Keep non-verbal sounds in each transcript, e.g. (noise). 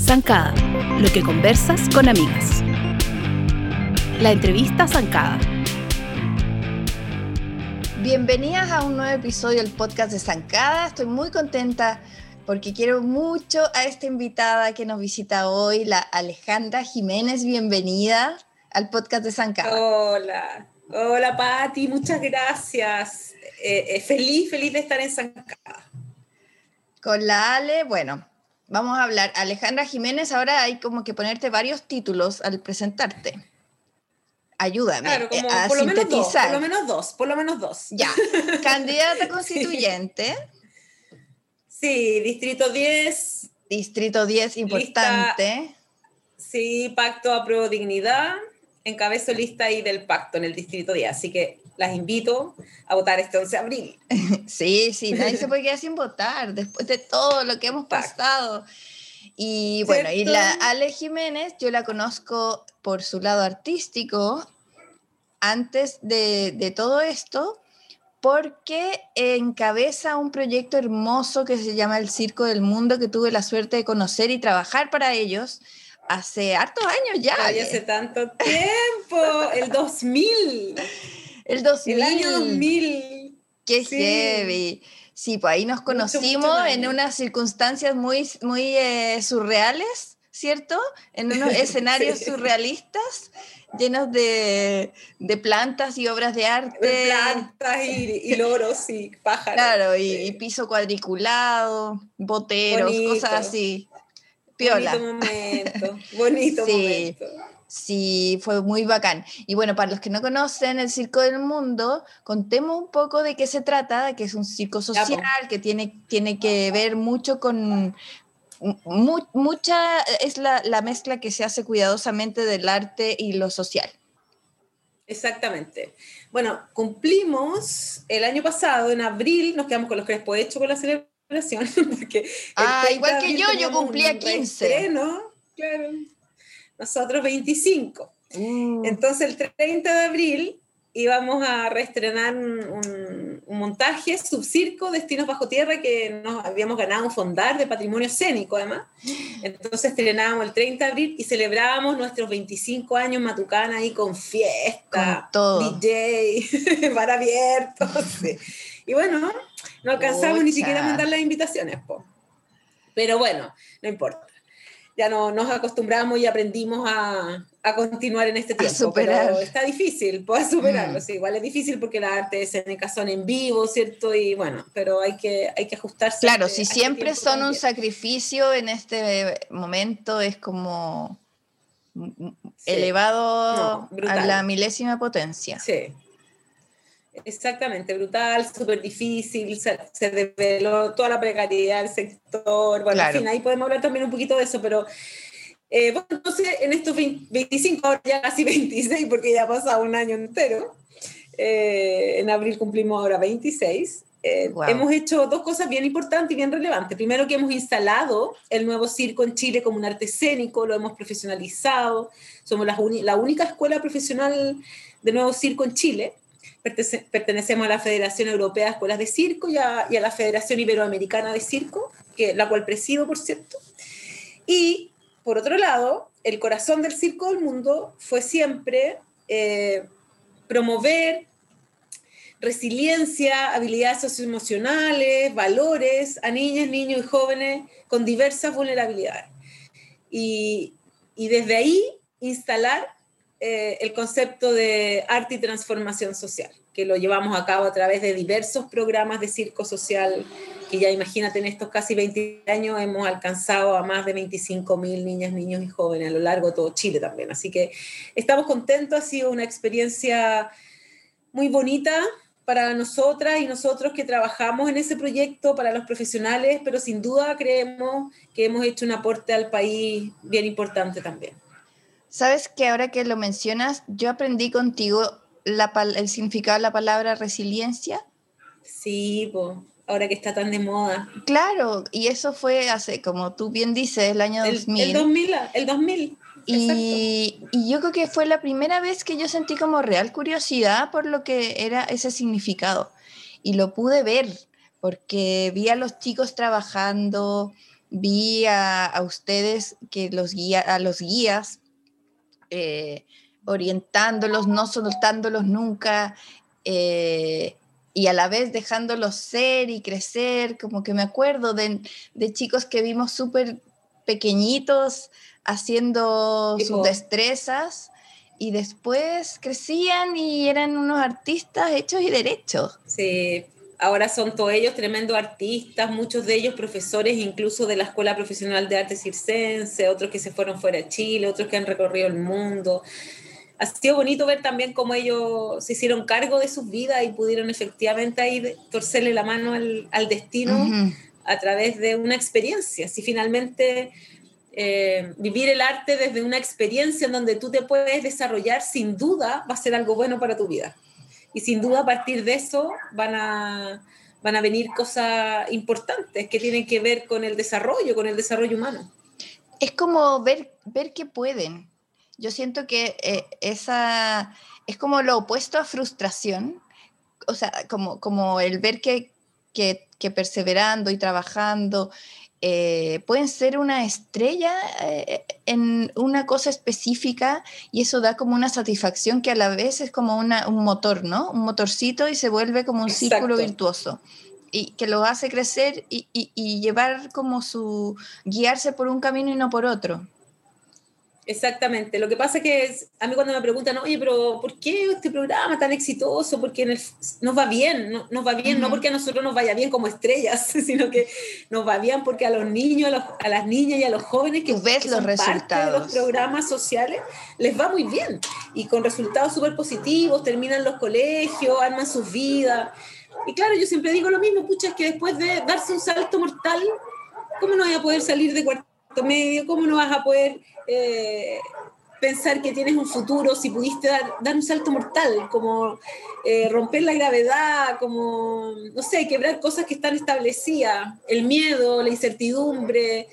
Zancada, lo que conversas con amigas. La entrevista Zancada. Bienvenidas a un nuevo episodio del podcast de Zancada. Estoy muy contenta porque quiero mucho a esta invitada que nos visita hoy, la Alejandra Jiménez. Bienvenida al podcast de Zancada. Hola, hola Patti, muchas gracias. Eh, eh, feliz, feliz de estar en Zancada. Con la Ale, bueno, vamos a hablar. Alejandra Jiménez, ahora hay como que ponerte varios títulos al presentarte. Ayúdame Claro, eh, como a por lo menos dos, sintetizar. por lo menos dos, por lo menos dos. Ya, (laughs) candidata constituyente, Sí, Distrito 10, Distrito 10, importante. sí, Pacto a Pro Dignidad, encabezo lista ahí del pacto en el Distrito 10, así que las invito a votar este 11 de abril. (laughs) Sí, sí, nadie se puede quedar sin votar después de todo lo que hemos pasado. Y bueno, y ¿Cierto? la Ale Jiménez, yo la conozco por su lado artístico antes de, de todo esto, porque encabeza un proyecto hermoso que se llama El Circo del Mundo, que tuve la suerte de conocer y trabajar para ellos hace hartos años ya. Ay, hace tanto tiempo, el 2000, el 2000. el año 2000. Qué Sí. heavy. Sí, pues ahí nos Mucho, conocimos en unas circunstancias muy, muy eh, surreales, ¿cierto? En unos (laughs) escenarios Sí. surrealistas llenos de, de plantas y obras de arte. De plantas y, y (laughs) loros y pájaros. Claro, y, Sí. y piso cuadriculado, boteros, Bonito. cosas así. Piola. Bonito momento, bonito (laughs) Sí. momento. Sí, fue muy bacán. Y bueno, para los que no conocen el Circo del Mundo, contemos un poco de qué se trata, que es un circo social, que tiene, tiene que ver mucho con... mu- mucha es la, la mezcla que se hace cuidadosamente del arte y lo social. Exactamente. Bueno, cumplimos el año pasado, en abril, nos quedamos con los crespos hechos con la celebración. (laughs) Porque Ah, 30 igual que yo, yo cumplía un 15. reestreno, claro. Nosotros 25. Uh, Entonces el 30 de abril íbamos a reestrenar un, montaje subcirco Destinos Bajo Tierra que nos habíamos ganado un fondar de patrimonio escénico además. Entonces estrenábamos el 30 de abril y celebrábamos nuestros 25 años Matucana ahí con fiesta, Con todo. DJ, (laughs) bar abierto. (laughs) sí. Y bueno, no alcanzamos ni siquiera a mandar las invitaciones. po. Pero bueno, no importa. Ya no, nos acostumbramos y aprendimos a, a continuar en este tiempo. superar. Pero está difícil, pues superarlo. Mm. sí, igual es difícil porque las artes escénicas son en vivo, ¿cierto? Y bueno, pero hay que, hay que ajustarse. claro, a este- si a este siempre son un también. sacrificio en este momento, es como Sí. elevado No, a la milésima potencia. Sí. Exactamente, brutal, súper difícil, se, se toda la precariedad del sector, bueno, Claro. en fin, ahí podemos hablar también un poquito de eso, pero eh, bueno, entonces en estos 20 25, ahora ya casi (laughs) 26, porque ya ha pasado un año entero, eh, en abril cumplimos ahora 26, eh, Guau. hemos hecho dos cosas bien importantes y bien relevantes. Primero que hemos instalado el nuevo circo en Chile como un arte escénico, lo hemos profesionalizado, somos la, la única escuela profesional de nuevo circo en Chile. Pertenecemos a la Federación Europea de Escuelas de Circo y a, la Federación Iberoamericana de Circo, la cual presido, por cierto. Y, por otro lado, el corazón del circo del mundo fue siempre eh, promover resiliencia, habilidades socioemocionales, valores a niñas, niños y jóvenes con diversas vulnerabilidades. Y desde ahí instalar eh, el concepto de arte y transformación social, que lo llevamos a cabo a través de diversos programas de circo social, que ya imagínate en estos casi 20 años hemos alcanzado a más de 25 mil niñas, niños y jóvenes a lo largo de todo Chile también. Así que estamos contentos, ha sido una experiencia muy bonita para nosotras y nosotros que trabajamos en ese proyecto, para los profesionales, pero sin duda creemos que hemos hecho un aporte al país bien importante también. Sabes que ahora que lo mencionas, yo aprendí contigo la el significado de la palabra resiliencia. Sí, pues, ahora que está tan de moda. Claro, y eso fue hace, como tú bien dices, el año El, 2000. el 2000, el 2000. Y, y yo creo que fue la primera vez que yo sentí como real curiosidad por lo que era ese significado. y lo pude ver porque vi a los chicos trabajando, vi a, ustedes que los guía, a los guías eh, orientándolos, no soltándolos nunca. Eh, y a la vez dejándolos ser y crecer, como que me acuerdo de, chicos que vimos súper pequeñitos haciendo sus destrezas y después crecían y eran unos artistas hechos y derechos. Sí, ahora son todos ellos tremendos artistas, muchos de ellos profesores incluso de la Escuela Profesional de Arte Circense, otros que se fueron fuera de Chile, otros que han recorrido el mundo ha sido bonito ver también cómo ellos se hicieron cargo de sus vidas y pudieron efectivamente ahí torcerle la mano al, destino a través de una experiencia. Si finalmente eh, vivir el arte desde una experiencia en donde tú te puedes desarrollar, sin duda va a ser algo bueno para tu vida. Y sin duda a partir de eso van a, van a venir cosas importantes que tienen que ver con el desarrollo, con el desarrollo humano. Es como ver, ver que pueden, yo siento que eh, esa es como lo opuesto a frustración, o sea, como, como el ver que, que, perseverando y trabajando eh, pueden ser una estrella eh, en una cosa específica y eso da como una satisfacción que a la vez es como una, un motor, ¿no? Un motorcito y se vuelve como un círculo virtuoso y que lo hace crecer y, y, llevar como su, guiarse por un camino y no por otro. Exactamente. Lo que pasa es que a mí cuando me preguntan, oye, pero ¿por qué este programa tan exitoso? Porque nos va bien, no, nos va bien, no porque a nosotros nos vaya bien como estrellas, (laughs) sino que nos va bien porque a los niños, a, las niñas y a los jóvenes que, ves los resultados. Parte de los programas sociales les va muy bien y con resultados súper positivos, terminan los colegios, arman sus vidas. Y claro, yo siempre digo lo mismo, pucha, es que después de darse un salto mortal, ¿cómo no voy a poder salir de cuarto medio? ¿Cómo no vas a poder eh, pensar que tienes un futuro si pudiste dar, dar un salto mortal, como eh, romper la gravedad, como, no sé, quebrar cosas que están establecidas, el miedo, la incertidumbre,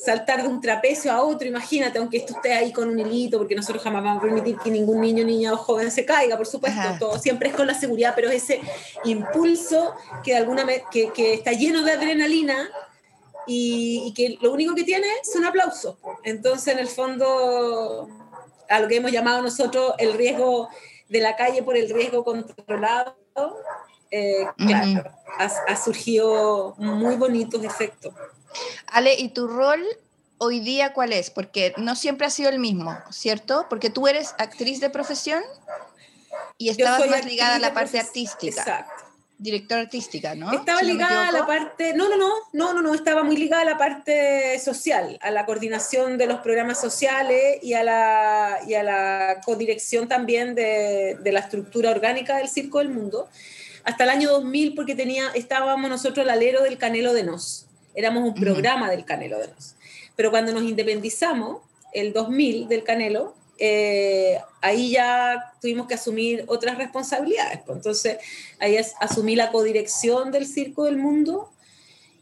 saltar de un trapecio a otro, imagínate, aunque esto esté ahí con un hilito, porque nosotros jamás vamos a permitir que ningún niño, niña o joven se caiga, por supuesto, todo siempre es con la seguridad, pero ese impulso que, de alguna, que, que está lleno de adrenalina, y, que lo único que tiene son aplausos. Entonces, en el fondo, a lo que hemos llamado nosotros el riesgo de la calle por el riesgo controlado, eh, claro, ha, surgido muy bonitos efectos. Ale, ¿y tu rol hoy día cuál es? Porque no siempre ha sido el mismo, ¿cierto? Porque tú eres actriz de profesión y estabas más ligada a la parte artística. Exacto directora artística, ¿no? Estaba ligada a la parte, no, no, no, no, no, no, estaba muy ligada a la parte social, a la coordinación de los programas sociales y a la, y a la codirección también de, de la estructura orgánica del Circo del Mundo, hasta el año 2000 porque tenía, estábamos nosotros al alero del Canelo de Nos, éramos un programa del Canelo de Nos. Pero cuando nos independizamos, el 2000 del Canelo, eh, ahí ya tuvimos que asumir otras responsabilidades. Pues. Entonces, ahí asumí la codirección del Circo del Mundo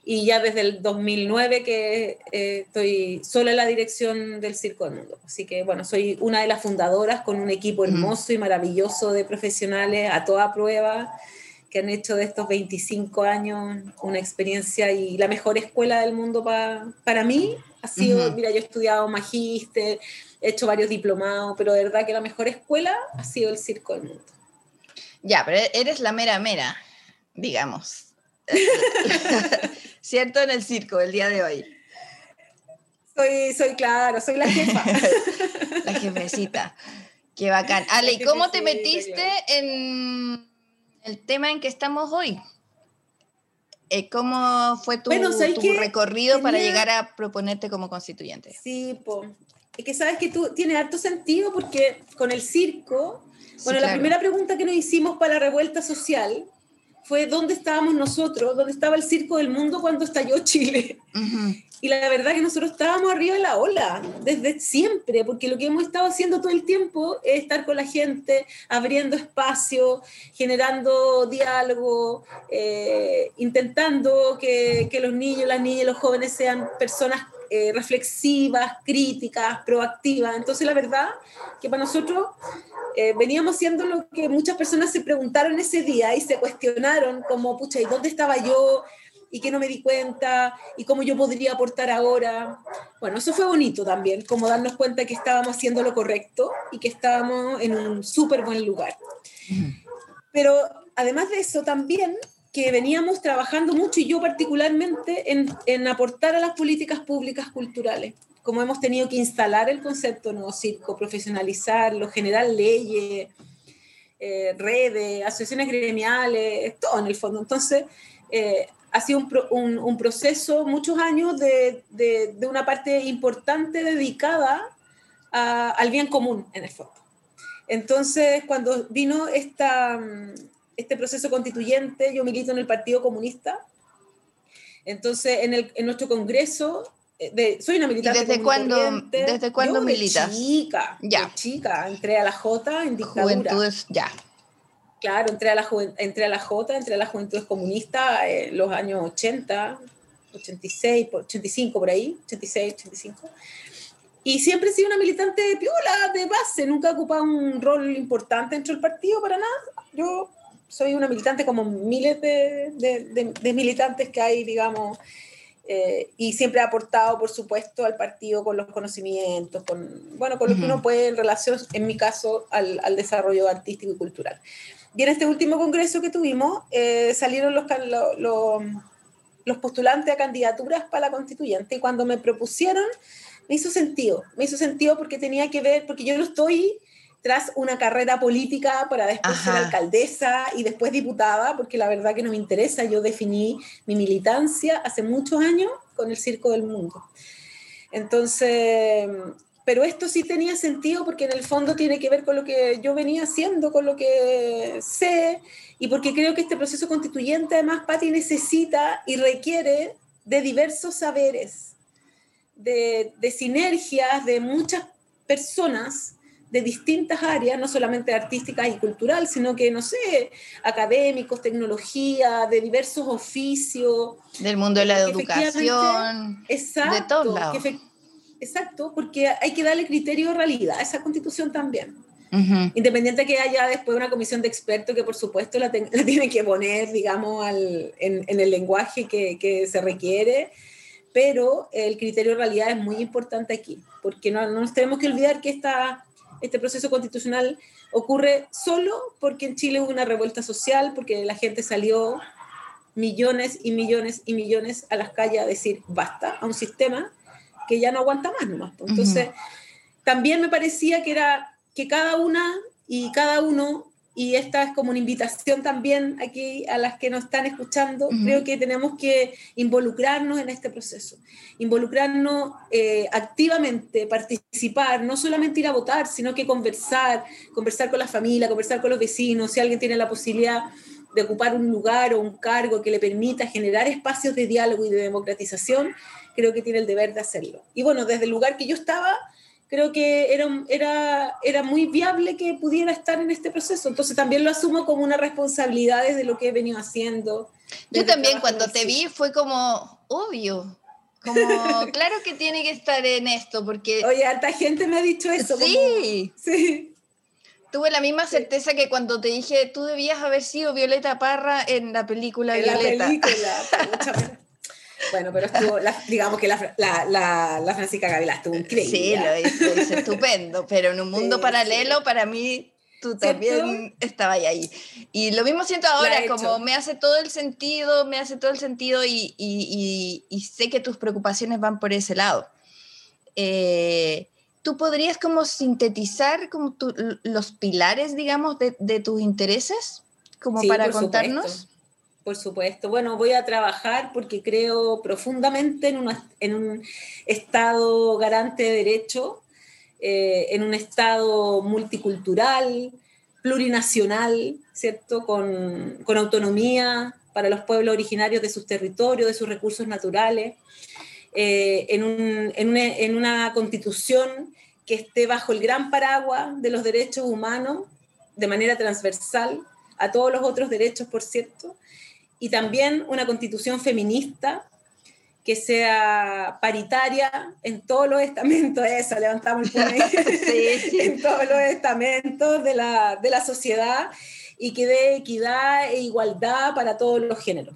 y ya desde el 2009 que eh, estoy sola en la dirección del Circo del Mundo. Así que, bueno, soy una de las fundadoras con un equipo hermoso y maravilloso de profesionales a toda prueba que han hecho de estos 25 años una experiencia y la mejor escuela del mundo para mí. Ha sido, mira, yo he estudiado magíster, he hecho varios diplomados, pero de verdad que la mejor escuela ha sido el Circo del Mundo. Ya, pero eres la mera mera, digamos. (laughs) ¿Cierto? En el circo el día de hoy. Soy, soy claro, soy la jefa. (laughs) la jefecita. Qué bacán. Ale, ¿y cómo te metiste en el tema en que estamos hoy? Eh, ¿Cómo fue tu, recorrido para llegar a proponerte como constituyente? Sí, pues es que sabes que tú tiene harto sentido porque con el circo, bueno, la primera pregunta que nos hicimos para la revuelta social fue dónde estábamos nosotros, dónde estaba el circo del mundo cuando estalló Chile. (laughs) Y la verdad que nosotros estábamos arriba de la ola, desde siempre, porque lo que hemos estado haciendo todo el tiempo es estar con la gente, abriendo espacio, generando diálogo, eh, intentando que, que, los niños, las niñas y los jóvenes sean personas eh, reflexivas, críticas, proactivas. Entonces, la verdad que para nosotros eh, veníamos haciendo lo que muchas personas se preguntaron ese día y se cuestionaron como, pucha, ¿y dónde estaba yo? y que no me di cuenta y cómo yo podría aportar ahora. Bueno, eso fue bonito también, como darnos cuenta que estábamos haciendo lo correcto y que estábamos en un súper buen lugar. Pero además de eso, también que veníamos trabajando mucho y yo particularmente en, en aportar a las políticas públicas culturales como hemos tenido que instalar el concepto nuevo circo, profesionalizarlo, generar leyes, eh, redes, asociaciones gremiales, todo en el fondo. Entonces, eh, ha sido un, un, proceso, muchos años de, de, de, una parte importante dedicada a, al bien común, en el fondo. Entonces, cuando vino esta, este proceso constituyente, yo milito en el Partido Comunista. Entonces, en, el, en nuestro Congreso, eh, de, soy una militante. ¿Y desde cuándo, ¿desde cuándo militas? chica, ya. chica, entré a la J en dictadura. Juventudes, ya. Claro, entré a la, entré a la J, entré a la Juventud Comunista en los años 80, 86, 85 por ahí, 86, 85. Y siempre he sido una militante de piola, de base, nunca he ocupado un rol importante dentro del partido para nada. Yo soy una militante como miles de, de, de, militantes que hay, digamos, eh, y siempre he aportado, por supuesto, al partido con los conocimientos, con, bueno, con lo que uno puede en relación, en mi caso, al, al desarrollo artístico y cultural. Y en este último congreso que tuvimos, eh, salieron los, los, los, postulantes a candidaturas para la constituyente y cuando me propusieron, me hizo sentido, me hizo sentido porque tenía que ver, porque yo no estoy tras una carrera política para después ser alcaldesa y después diputada, porque la verdad que no me interesa, yo definí mi militancia hace muchos años con el Circo del Mundo. Entonces, pero esto sí tenía sentido porque en el fondo tiene que ver con lo que yo venía haciendo, con lo que sé, y porque creo que este proceso constituyente además, Patti, necesita y requiere de diversos saberes, de, de sinergias de muchas personas de distintas áreas, no solamente artísticas y cultural, sino que, no sé, académicos, tecnología, de diversos oficios. Del mundo de la educación. Exacto, de todos lados exacto, porque hay que darle criterio de realidad a esa constitución también. Independiente que haya después una comisión de expertos que por supuesto (laughs) la, tiene que poner, digamos, al, en, en, el lenguaje que, que, se requiere, pero el criterio de realidad es muy importante aquí, porque no, no nos tenemos que olvidar que esta, este proceso constitucional ocurre solo porque en Chile hubo una revuelta social, porque la gente salió millones y millones y millones a las calles a decir basta a un sistema que ya no aguanta más nomás. Entonces, también me parecía que era que cada una y cada uno, y esta es como una invitación también aquí a las que nos están escuchando, creo que tenemos que involucrarnos en este proceso, involucrarnos eh, activamente, participar, no solamente ir a votar, sino que conversar, conversar con la familia, conversar con los vecinos, si alguien tiene la posibilidad de ocupar un lugar o un cargo que le permita generar espacios de diálogo y de democratización, creo que tiene el deber de hacerlo. Y bueno, desde el lugar que yo estaba, creo que era, era, era muy viable que pudiera estar en este proceso. Entonces también lo asumo como una responsabilidad desde lo que he venido haciendo. Yo también cuando te vi fue como obvio. Como, (laughs) claro que tiene que estar en esto, porque... Oye, harta gente me ha dicho eso. Sí. sí. Tuve la misma certeza que cuando te dije, tú debías haber sido Violeta Parra en la película en Violeta. La película, (laughs) Bueno, pero estuvo, digamos que la, la, la, Francisca Gavilá estuvo increíble. Sí, lo hizo, estupendo, pero en un mundo sí, paralelo, sí. para mí, tú también estabas ahí. Y lo mismo siento ahora, como me hace todo el sentido, me hace todo el sentido y, y, y, y sé que tus preocupaciones van por ese lado. Eh, ¿Tú podrías como sintetizar como tu, los pilares, digamos, de, de tus intereses? Como sí, para contarnos. Supuesto por supuesto. Bueno, voy a trabajar porque creo profundamente en, un Estado garante de derecho, eh, en un Estado multicultural, plurinacional, ¿cierto? Con, autonomía para los pueblos originarios de sus territorios, de sus recursos naturales, eh, en, un, en, una, en una constitución que esté bajo el gran paraguas de los derechos humanos de manera transversal a todos los otros derechos, por cierto, y también una constitución feminista que sea paritaria en todos los estamentos, (laughs) eso, levantamos el (laughs) (laughs) en todos los estamentos de la, de la sociedad y que dé equidad e igualdad para todos los géneros.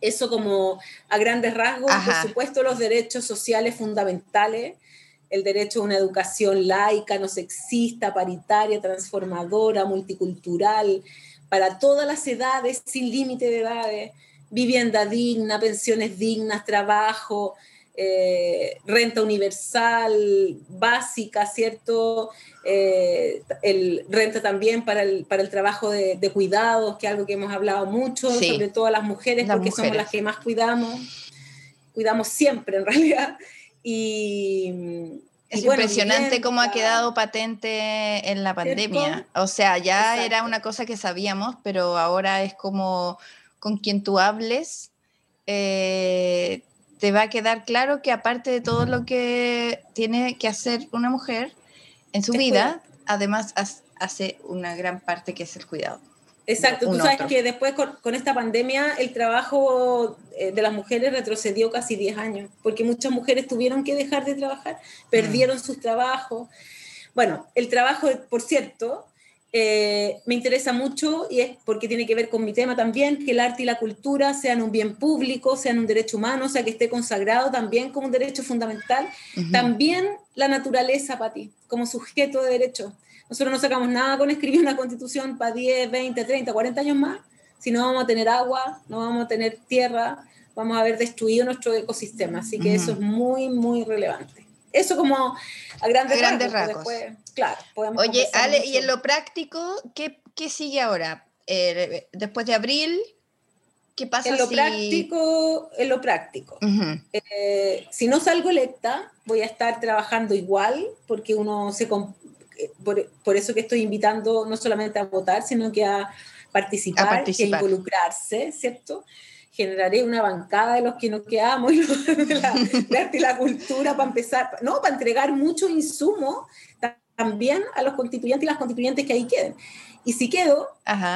Eso como a grandes rasgos, por supuesto los derechos sociales fundamentales, el derecho a una educación laica, no sexista, paritaria, transformadora, multicultural, para todas las edades, sin límite de edades, vivienda digna, pensiones dignas, trabajo, eh, renta universal básica, ¿cierto? Eh, el, renta también para el, para el trabajo de, cuidados, que es algo que hemos hablado mucho, sobre todo las mujeres, porque somos las que más cuidamos, cuidamos siempre en realidad. Y, es impresionante cómo ha quedado patente en la pandemia. O sea, ya era una cosa que sabíamos, pero ahora es como con quien tú hables, eh, te va a quedar claro que aparte de todo lo que tiene que hacer una mujer en su vida, además hace una gran parte que es el cuidado. Exacto, tú sabes que después con, esta pandemia el trabajo eh, de las mujeres retrocedió casi 10 años, porque muchas mujeres tuvieron que dejar de trabajar, perdieron mm. sus trabajos. Bueno, el trabajo, por cierto, eh, me interesa mucho y es porque tiene que ver con mi tema también, que el arte y la cultura sean un bien público, sean un derecho humano, o sea, que esté consagrado también como un derecho fundamental. También la naturaleza, Pati, como sujeto de derecho. Nosotros no sacamos nada con escribir una constitución para 10, 20, 30, 40 años más, si no vamos a tener agua, no vamos a tener tierra, vamos a haber destruido nuestro ecosistema. Así que eso es muy, muy relevante. Eso como a grandes, rasgos. claro, Oye, Ale, y en lo práctico, ¿qué, qué sigue ahora? Eh, después de abril, ¿qué pasa en lo práctico En lo práctico. Eh, si no salgo electa, voy a estar trabajando igual, porque uno se... Eh, por, por, eso que estoy invitando no solamente a votar, sino que a participar, a, participar. a involucrarse, ¿cierto? generaré una bancada de los que nos quedamos, (laughs) de la, de arte y la cultura, para empezar, ¿no? Para entregar mucho insumo también a los constituyentes y las constituyentes que ahí queden. Y si quedo,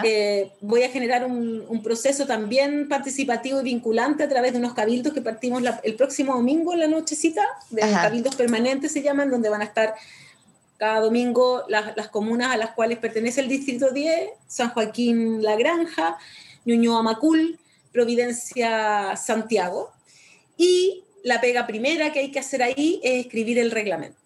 eh, voy a generar un, un, proceso también participativo y vinculante a través de unos cabildos que partimos el próximo domingo en la nochecita, de cabildos permanentes se llaman, donde van a estar cada domingo las, las, comunas a las cuales pertenece el Distrito 10, San Joaquín La Granja, Ñuñoa Macul, Providencia Santiago. Y la pega primera que hay que hacer ahí es escribir el reglamento,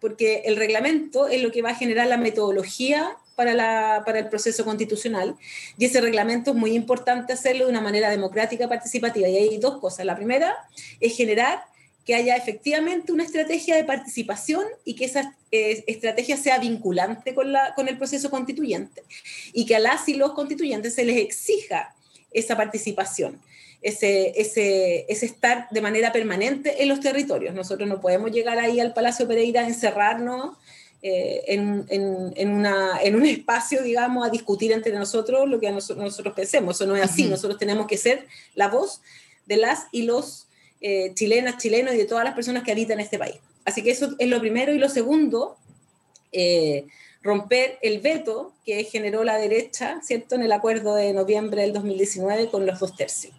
porque el reglamento es lo que va a generar la metodología para, la, para el proceso constitucional. Y ese reglamento es muy importante hacerlo de una manera democrática, participativa. Y hay dos cosas. La primera es generar que haya efectivamente una estrategia de participación y que esa eh, estrategia sea vinculante con, la, con el proceso constituyente. Y que a las y los constituyentes se les exija esa participación, ese, ese, ese, estar de manera permanente en los territorios. Nosotros no podemos llegar ahí al Palacio Pereira a encerrarnos eh, en, en, en, una, en, un (laughs) espacio, digamos, a discutir entre nosotros lo que nosotros, nosotros pensemos. Eso no es así. Nosotros tenemos que ser la voz de las y los eh, chilenas, chilenos y de todas las personas que habitan este país. Así que eso es lo primero. Y lo segundo, eh, romper el veto que generó la derecha, ¿cierto?, en el acuerdo de noviembre del 2019 con los dos tercios.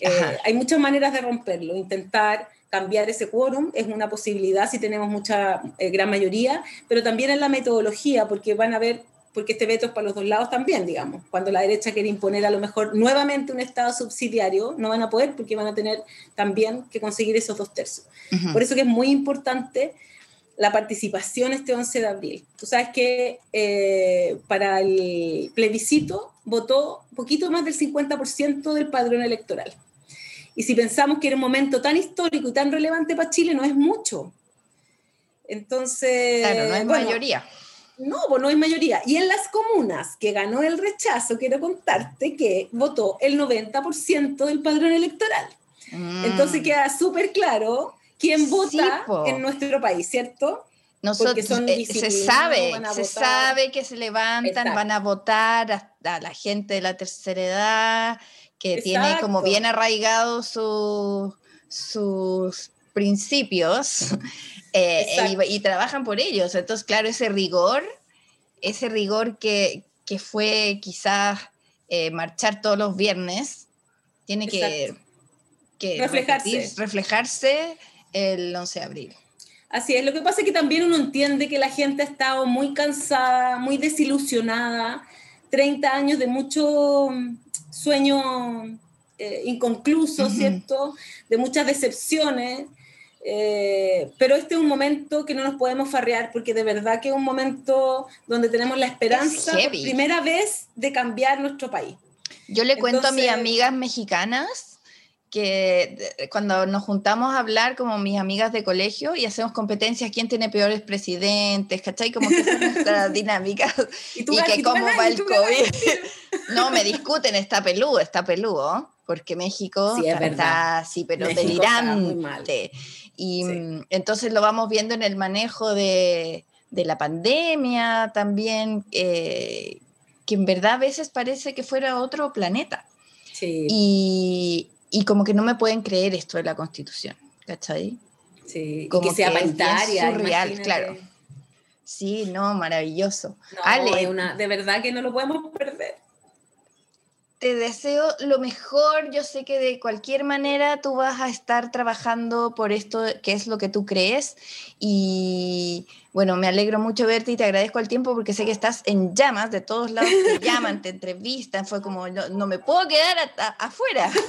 Eh, hay muchas maneras de romperlo, intentar cambiar ese quórum es una posibilidad si tenemos mucha eh, gran mayoría, pero también en la metodología, porque van a ver, porque este veto es para los dos lados también, digamos. Cuando la derecha quiere imponer a lo mejor nuevamente un Estado subsidiario, no van a poder porque van a tener también que conseguir esos dos tercios. Por eso que es muy importante la participación este 11 de abril. Tú sabes que eh, para el plebiscito votó un poquito más del 50% del padrón electoral. Y si pensamos que era un momento tan histórico y tan relevante para Chile, no es mucho. Entonces... Claro, no es mayoría. No, pues no es mayoría. Y en las comunas que ganó el rechazo, quiero contarte que votó el 90% del padrón electoral. Mm. Entonces queda súper claro quién vota en nuestro país, ¿cierto? Nosotros, eh, se sabe, se sabe que se levantan, van a votar a, la gente de la tercera edad, que tiene como bien arraigados sus principios eh, y, trabajan por ellos. Entonces, claro, ese rigor, ese rigor que, fue quizás eh, marchar todos los viernes, tiene que que reflejarse. repetir, reflejarse el 11 de abril. Así es, lo que pasa es que también uno entiende que la gente ha estado muy cansada, muy desilusionada, 30 años de mucho mm, sueño eh, inconcluso, Ujú. ¿cierto? De muchas decepciones. Eh, pero este es un momento que no nos podemos farrear porque de verdad que es un momento donde tenemos la esperanza por heavy. primera vez de cambiar nuestro país. Yo le cuento a mis Entonces- amigas mexicanas que de- cuando nos juntamos a hablar como mis amigas de colegio y hacemos competencias, quién tiene peores presidentes, ¿cachai? Como que es nuestra (laughs) dinámica. Y, Y que tú cómo va y el. COVID. (laughs) No, me discuten, está peludo, está peludo, porque México Sí, es está verdad. así, pero México está delirante. Y Sí. mm, entonces lo vamos viendo en el manejo de, de la pandemia también, eh, que en verdad a veces parece que fuera otro planeta. Sí, Y, y como que no me pueden creer esto de la constitución, ¿cachai? sí. Y como que sea que es paritaria. surreal, imagínate. claro. Sí, no, maravilloso. No, Ale, es una- de verdad que no lo podemos perder. Te deseo lo mejor. Yo sé que de cualquier manera tú vas a estar trabajando por esto que es lo que tú crees. Y bueno, me alegro mucho verte y te agradezco el tiempo porque sé que estás en llamas, de todos lados te (laughs) llaman, te entrevistan. Fue como, no, no me puedo quedar a- a- afuera. (laughs)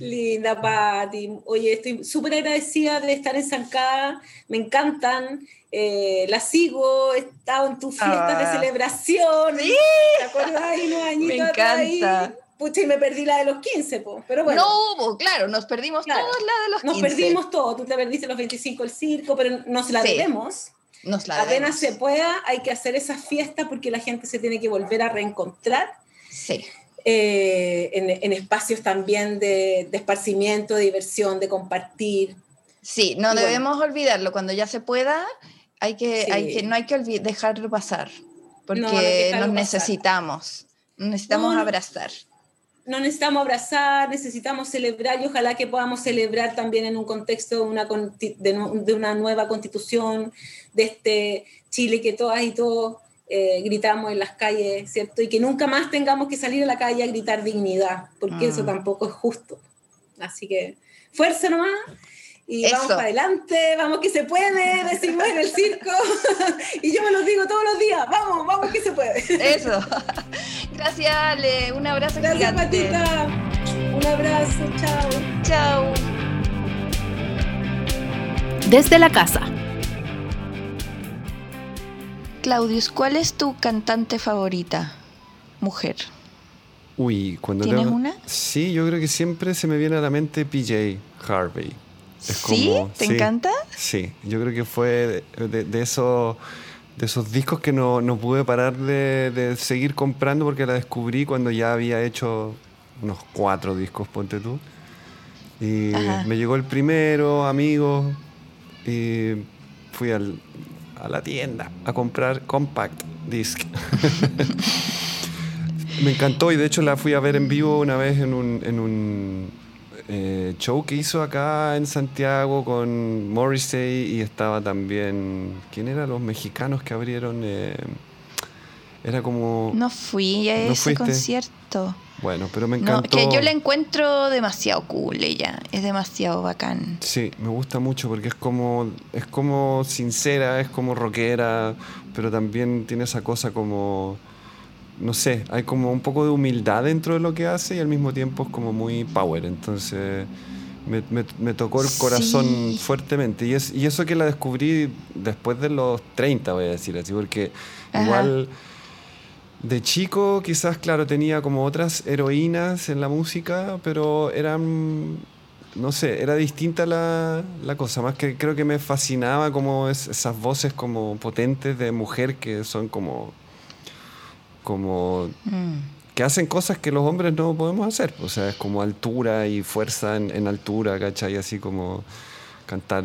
Linda, Pati. Oye, estoy súper agradecida de estar en Zancada. Me encantan. Eh, la sigo. He estado en tus fiestas Ah. de celebración. Sí. ¿Te acuerdas? Ahí, unos (laughs) añitos Me atrás ahí. encanta. Pucha, y me perdí la de los 15, po. pero bueno. no hubo, claro, nos perdimos Claro. todos la de los Nos 15. perdimos todo. Tú te perdiste los 25 el circo, pero nos la Sí, debemos. Nos la Apenas se debemos. pueda, hay que hacer esas fiestas porque la gente se tiene que volver a reencontrar. Sí. Eh, en, en espacios también de, de esparcimiento, de diversión, de compartir. Sí, no Y bueno. debemos olvidarlo. Cuando ya se pueda, hay que, Sí. hay que, no hay que dejarlo pasar, porque No, no nos pasar. necesitamos. Necesitamos No, abrazar. No necesitamos abrazar, necesitamos celebrar y ojalá que podamos celebrar también en un contexto de una, de, de una nueva constitución, de este Chile que todas y todos eh, gritamos en las calles, ¿cierto? Y que nunca más tengamos que salir a la calle a gritar dignidad, porque eso tampoco es justo. Así que fuerza nomás. Y vamos para adelante, vamos que se puede, decimos en el circo. (laughs) y yo me lo digo todos los días, vamos, vamos que se puede. Eso. (laughs) Gracias, Ale. Un abrazo Gracias, gigante. Patita. Un abrazo, chao. Chao. Desde la casa. Claudius, ¿cuál es tu cantante favorita? Mujer. Uy, cuando ¿Tienes tengo- una? Sí, yo creo que siempre se me viene a la mente PJ Harvey. Es ¿Sí? como- ¿Te sí, encanta? Sí, yo creo que fue de, de- de esos, de esos discos que no, no pude parar de, de seguir comprando porque la descubrí cuando ya había hecho unos cuatro discos, ponte tú. Y Ajá. me llegó el primero, amigos, y fui al- a la tienda a comprar Compact Disc. (laughs) me encantó y de hecho la fui a ver en vivo una vez en un, en un eh, show que hizo acá en Santiago con Morrissey y estaba también. ¿Quién eran los mexicanos que abrieron? Eh, era como. No fui a ¿No ese fuiste? concierto. Bueno, pero me No, encantó. que yo la encuentro demasiado cool ella. Es demasiado bacán. Sí, me gusta mucho porque es como, es como sincera, es como rockera, pero también tiene esa cosa como, no sé, hay como un poco de humildad dentro de lo que hace y al mismo tiempo es como muy power. Entonces me, me- me tocó el corazón Sí. fuertemente. Y, es, y eso que la descubrí después de los 30, voy a decir así, porque Ajá. igual... De chico, quizás, claro, tenía como otras heroínas en la música, pero eran, no sé, era distinta la, la cosa. Más que creo que me fascinaba como es- esas voces como potentes de mujer que son como, como, Mm. que hacen cosas que los hombres no podemos hacer. O sea, es como altura y fuerza en, en altura, ¿cachai? Así como cantar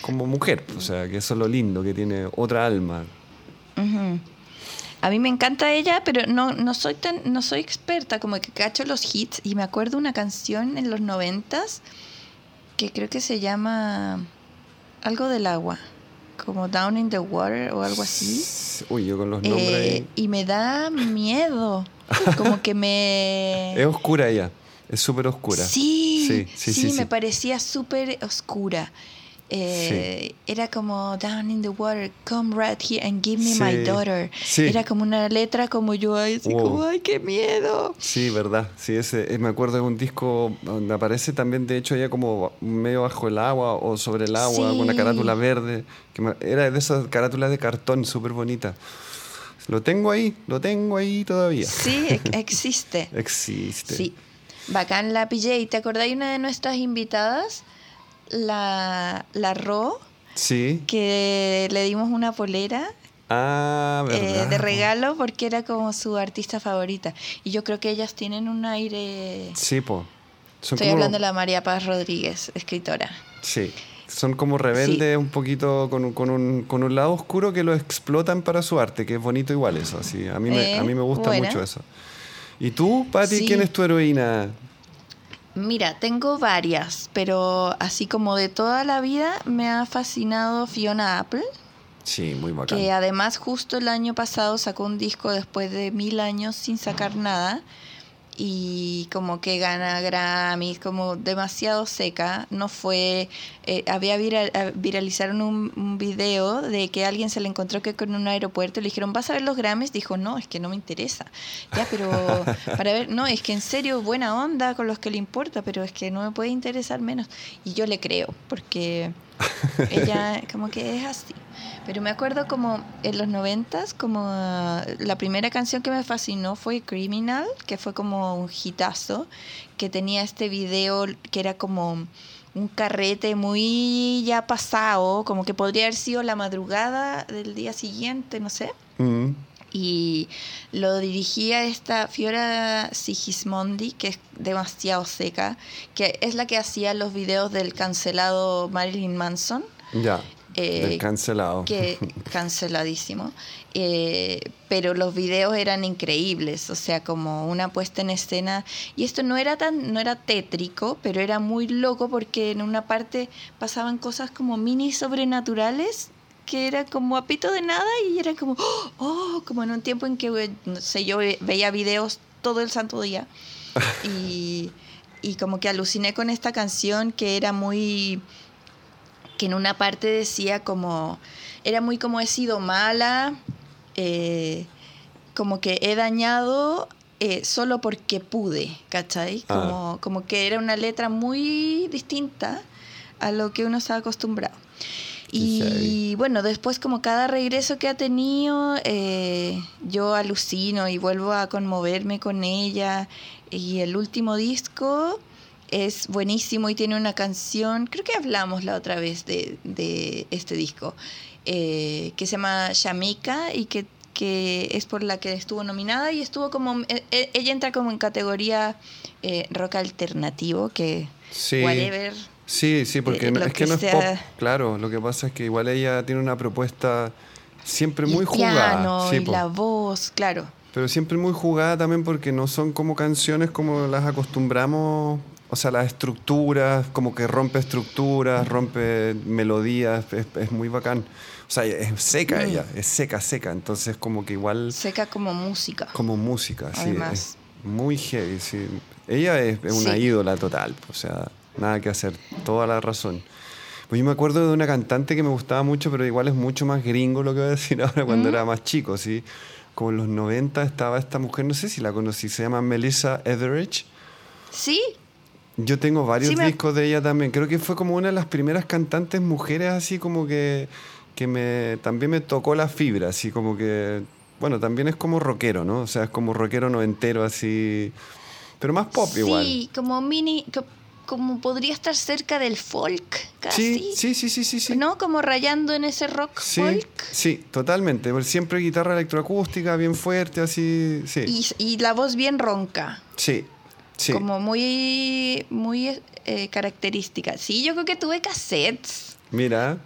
como mujer. O sea, que eso es lo lindo, que tiene otra alma. A mí me encanta ella, pero no, no soy tan, no soy experta, como que cacho los hits y me acuerdo una canción en los noventas que creo que se llama algo del agua, como Down in the Water o algo así. Uy, yo con los nombres. Eh, y me da miedo. Como que me. (laughs) Es oscura ella. Es súper oscura. Sí, Sí, sí, sí, sí, me parecía súper oscura. Eh, Era como Down in the water, come right here and give me my Sí, daughter. sí. Era como una letra como yo, así Wow. como, ay, qué miedo. Sí, verdad. Sí, ese, eh, me acuerdo de un disco donde aparece también, de hecho, ella como medio bajo el agua o sobre el agua, con una Sí. carátula verde. Que me- era de esas carátulas de cartón súper bonita. Lo tengo ahí, lo tengo ahí todavía. Sí, ex- (laughs) existe. Existe. Sí. Bacán la. ¿Y te acordáis una de nuestras invitadas? La, la Ro, Sí. que le dimos una polera Ah, eh, de regalo porque era como su artista favorita. Y yo creo que ellas tienen un aire... Sí, po. Son Estoy hablando de la María Paz Rodríguez, escritora. Sí. Son como rebeldes un poquito con, un- con, un, con un lado oscuro que lo explotan para su arte, que es bonito igual eso. Así. A, mí me, Eh, a mí me gusta buena. mucho eso. ¿Y tú, Pati, Sí. quién es tu heroína? Mira, tengo varias, pero así como de toda la vida me ha fascinado Fiona Apple, Sí, muy bacán. que además justo el año pasado sacó un disco después de mil años sin sacar nada y como que gana Grammys, como demasiado seca. No fue, eh, había viral, eh, viralizaron un, un video de que alguien se le encontró que con un aeropuerto y le dijeron, ¿vas a ver los Grammys? Dijo, no, es que no me interesa. Ya, pero (laughs) para ver, no, es que en serio, buena onda con los que le importa, pero es que no me puede interesar menos. Y yo le creo, porque (laughs) ella como que es así. Pero me acuerdo como en los noventas, como ah, la primera canción que me fascinó fue Criminal, que fue como un hitazo, que tenía este video que era como un carrete muy ya pasado, como que podría haber sido la madrugada del día siguiente, no sé. Mm. Y lo dirigía esta Fiora Sigismondi, que es demasiado seca, que es la que hacía los videos del cancelado Marilyn Manson Ya. Eh, cancelado. que (laughs) canceladísimo. Eh, pero los videos eran increíbles, o sea, como una puesta en escena. Y esto no era tan, no era tétrico, pero era muy loco porque en una parte pasaban cosas como mini sobrenaturales que era como a pito de nada y era como, (gasps) oh, como en un tiempo en que, no sé, yo ve- veía videos todo el santo día. (laughs) y, y como que aluciné con esta canción que era muy que en una parte decía como, era muy como he sido mala, eh, como que he dañado eh, solo porque pude, ¿cachai? Ah. Como, como que era una letra muy distinta a lo que uno está acostumbrado. Y bueno, después como cada regreso que ha tenido, eh, yo alucino y vuelvo a conmoverme con ella. Y el último disco es buenísimo y tiene una canción, creo que hablamos la otra vez de, de este disco, eh, que se llama Shamika y que, que es por la que estuvo nominada y estuvo como, eh, eh, ella entra como en categoría eh, rock alternativo, que Sí. whatever. Sí, sí, porque no- es que que no es pop. Claro, lo que pasa es que igual ella tiene una propuesta siempre y muy el jugada. piano sí, y la voz, claro. Pero siempre muy jugada también porque no son como canciones como las acostumbramos, o sea, las estructuras, como que rompe estructuras, rompe melodías, es, es muy bacán. O sea, es seca Mm. ella, es seca, seca, entonces como que igual Seca como música. como música, sí, Además. es muy heavy, sí. Ella es, es una Sí. ídola total, o sea, nada que hacer, toda la razón. Pues yo me acuerdo de una cantante que me gustaba mucho, pero igual es mucho más gringo lo que voy a decir (laughs) ahora cuando ¿Mm? era más chico, ¿sí? Como en los 90 estaba esta mujer, no sé si la conocí, se llama Melissa Etheridge. Sí, Yo tengo varios Sí, me- discos de ella también. Creo que fue como una de las primeras cantantes mujeres así como que, que me, también me tocó la fibra, así como que, bueno, también es como rockero, ¿no? O sea, es como rockero noventero así, pero más pop sí, igual. como mini, co- como podría estar cerca del folk, casi. Sí, sí, sí, sí, sí, sí. ¿No? Como rayando en ese rock Sí, folk. sí, totalmente. Siempre guitarra electroacústica, bien fuerte, así, sí. Y, y la voz bien ronca. Sí, sí. Como muy, muy eh, característica. Sí, yo creo que tuve cassettes. Mira,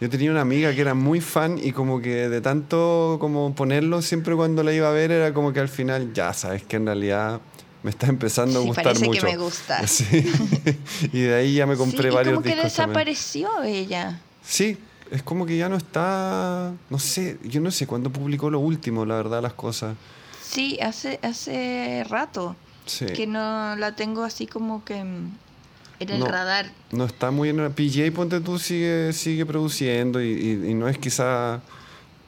yo tenía una amiga que era muy fan y como que de tanto como ponerlo siempre cuando la iba a ver era como que al final ya sabes que en realidad me está empezando a Sí, gustar parece que mucho. me gusta. (laughs) Sí. y de ahí ya me compré sí, y varios como que discos también. desapareció ella. Sí, es como que ya no está, no sé, yo no sé cuándo publicó lo último, la verdad, las cosas. Sí, hace, hace rato Sí. que no la tengo así como que mm, en el No. radar. No está muy en la PJ, ponte tú, sigue, sigue produciendo y, y- y no es quizá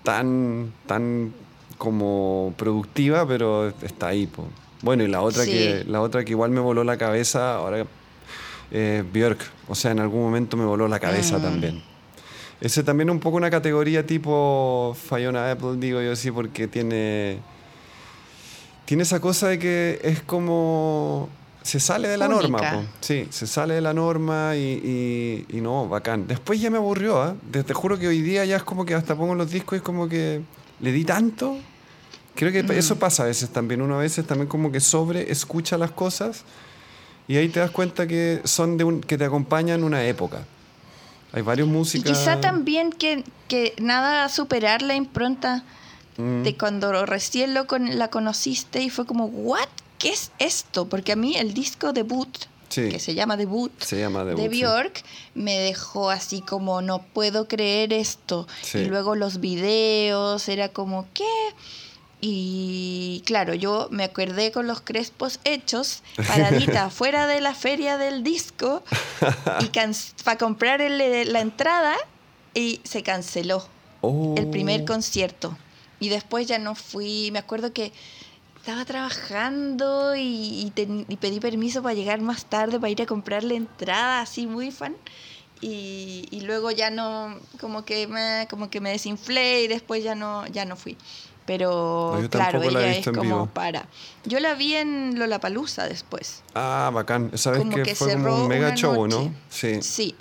tan, tan como productiva, pero está ahí. po. Bueno, y la otra, Sí. que, la otra que igual me voló la cabeza, ahora eh, Björk. O sea, en algún momento me voló la cabeza Mm. también. Ese también un poco una categoría tipo Fiona Apple, digo yo sí, porque tiene. Tiene esa cosa de que es como. Se sale de la norma, po. Sí, se sale de la norma y, y- y no, bacán. Después ya me aburrió, ¿ah? Te, te juro que hoy día ya es como que hasta pongo los discos y es como que le di tanto. Creo que eso pasa a veces también. Uno a veces también como que sobre escucha las cosas y ahí te das cuenta que son de un, que te acompañan una época. Hay varios Y músicas. quizá también que, que nada a superar la impronta Mm, de cuando recién lo con, la conociste y fue como, ¿what? ¿Qué es esto? Porque a mí el disco debut, Sí. que se llama Debut, se llama de Debut, sí. Bjork, me dejó así como, no puedo creer esto. Sí. Y luego los videos, era como, ¿qué? Y claro, yo me acordé con los crespos hechos, paradita (laughs) fuera de la feria del disco, y para comprar el- la entrada, y se canceló Oh. el primer concierto. Y después ya no fui. Me acuerdo que estaba trabajando y, y ten- y pedí permiso para llegar más tarde, para ir a comprar la entrada, así muy fan. Y, y luego ya no, como que me, como que me desinflé y después ya no, ya no fui. Pero No, claro, ella es como vivo. para. Yo la vi en Lollapalooza después. Ah, bacán. Como que, que fue como un mega show, noche. ¿no? Sí. Sí.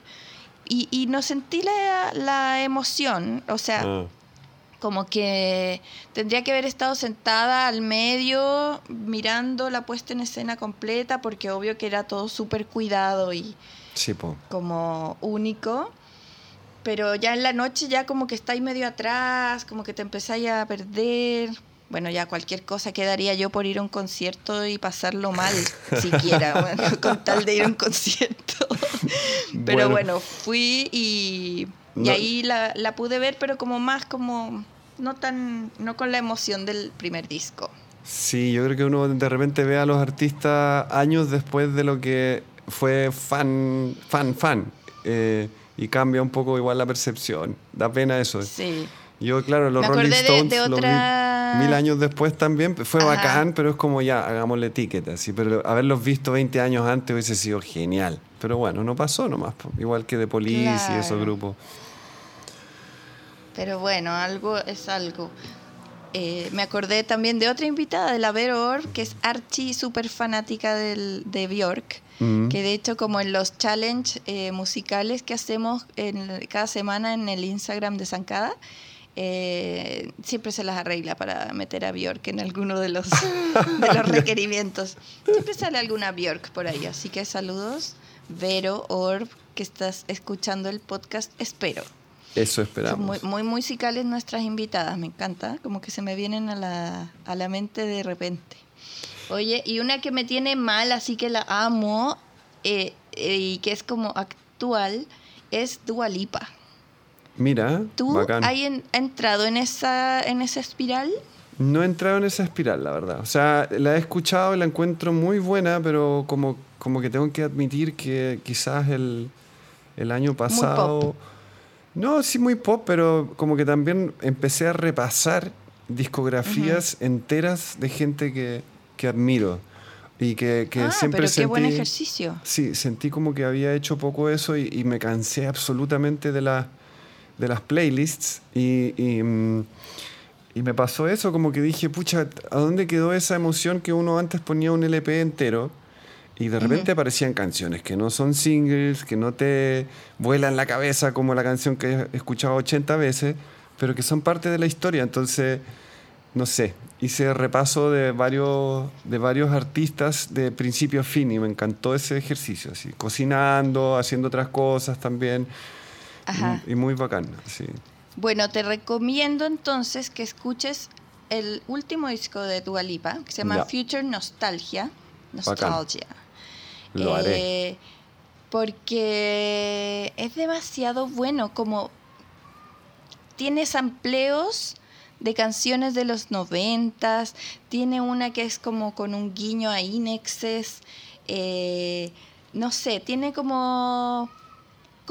Y, y no sentí la, la emoción. O sea, Ah, como que tendría que haber estado sentada al medio mirando la puesta en escena completa porque obvio que era todo súper cuidado y sí, como único. Pero ya en la noche ya como que estáis medio atrás, como que te empezáis a perder. Bueno, ya cualquier cosa quedaría yo por ir a un concierto y pasarlo mal, (laughs) siquiera, bueno, con tal de ir a un concierto. Pero Bueno. bueno, fui y, y No. ahí la, la pude ver, pero como más como, no tan, no con la emoción del primer disco. Sí, yo creo que uno de repente ve a los artistas años después de lo que fue fan, fan, fan. eh, y cambia un poco igual la percepción. Da pena eso. Sí. Yo, claro, los Me Rolling de- Stones de los vi otra- mil años después también. Fue Ajá. bacán, pero es como ya, hagámosle etiqueta. ¿sí? Pero haberlos visto 20 años antes hubiese sido genial. Pero bueno, no pasó nomás. Igual que de Police y esos Claro. grupos. Pero bueno, algo es algo. Eh, me acordé también de otra invitada, de la Vero Orb, que es archi súper fanática del, de Bjork. Mm. Que de hecho, como en los challenge eh, musicales que hacemos en, cada semana en el Instagram de Zancada, eh, siempre se las arregla para meter a Bjork en alguno de los, (laughs) de los requerimientos. Siempre sale alguna Bjork por ahí. Así que saludos, Vero Orb, que estás escuchando el podcast, espero. Eso Son esperamos. muy, muy musicales nuestras invitadas, me encanta, como que se me vienen a la, a la mente de repente. Oye, y una que me tiene mal, así que la amo, eh, eh, y que es como actual, es Dua Lipa. Mira, ¿Tú bacán. has en- entrado en esa, en esa espiral? No he entrado en esa espiral, la verdad. O sea, la he escuchado y la encuentro muy buena, pero como, como que tengo que admitir que quizás el, el año pasado... No, sí, muy pop, pero como que también empecé a repasar discografías enteras de gente que, que admiro. Y que, que ah, siempre pero sentí... qué buen ejercicio. Sí, sentí como que había hecho poco eso y, y me cansé absolutamente de, la- de las playlists y, y, mm, y me pasó eso, como que dije, pucha, ¿a dónde quedó esa emoción que uno antes ponía un LP entero? Y de repente aparecían canciones que no son singles, que no te vuelan la cabeza como la canción que he escuchado 80 veces, pero que son parte de la historia. Entonces, no sé, hice repaso de varios, de varios artistas de principio a fin y me encantó ese ejercicio, así, cocinando, haciendo otras cosas también. Ajá. Y, muy bacán, sí. Bueno, te recomiendo entonces que escuches el último disco de Dua Lipa, que se llama Ya. Future Nostalgia. Nostalgia. Lo haré. Eh, porque es demasiado bueno, como tiene sampleos de canciones de los noventas, tiene una que es como con un guiño a Inexes, eh, no sé, tiene como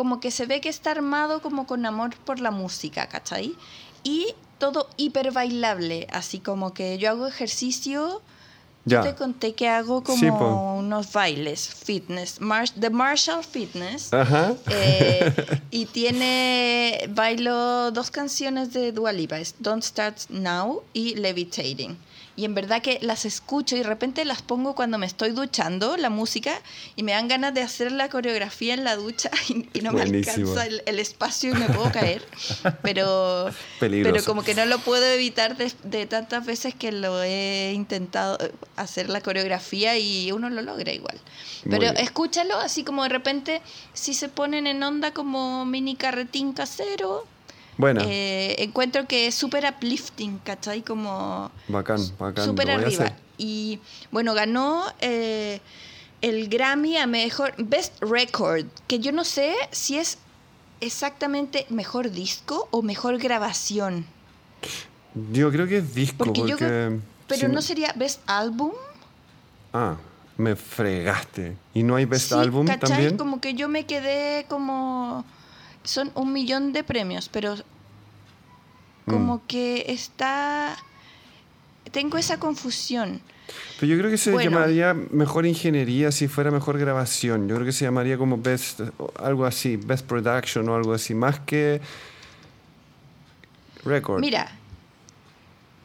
como que se ve que está armado como con amor por la música, ¿cachai? Y todo hiper bailable, así como que yo hago ejercicio, yo te conté que hago como unos bailes, fitness, Mar The Marshall Fitness. Ajá. Eh, (laughs) y tiene, bailo dos canciones de Dua Lipa, es Don't Start Now y Levitating y en verdad que las escucho y de repente las pongo cuando me estoy duchando, la música, y me dan ganas de hacer la coreografía en la ducha (laughs) y, no me alcanza el, espacio y me puedo caer. Pero, (laughs) pero como que no lo puedo evitar de, tantas veces que lo he intentado eh, hacer la coreografía y uno lo logra igual. Pero escúchalo así como de repente, si se ponen en onda como mini carretín casero, bueno. Eh, encuentro que es súper uplifting, ¿cachai? Como. Bacán, bacán. Súper arriba. Y bueno, ganó eh, el Grammy a mejor. Best Record, que yo no sé si es exactamente mejor disco o mejor grabación. Yo creo que es disco, porque. pero no sería Best Album. Ah, me fregaste. ¿Y no hay Best Album ¿cachai? también? Como que yo me quedé como son un millón de premios, pero como mm. que está... Tengo esa confusión. Pero yo creo que se llamaría mejor ingeniería si fuera mejor grabación. Yo creo que se llamaría como best, algo así, best production o algo así, más que record. Mira,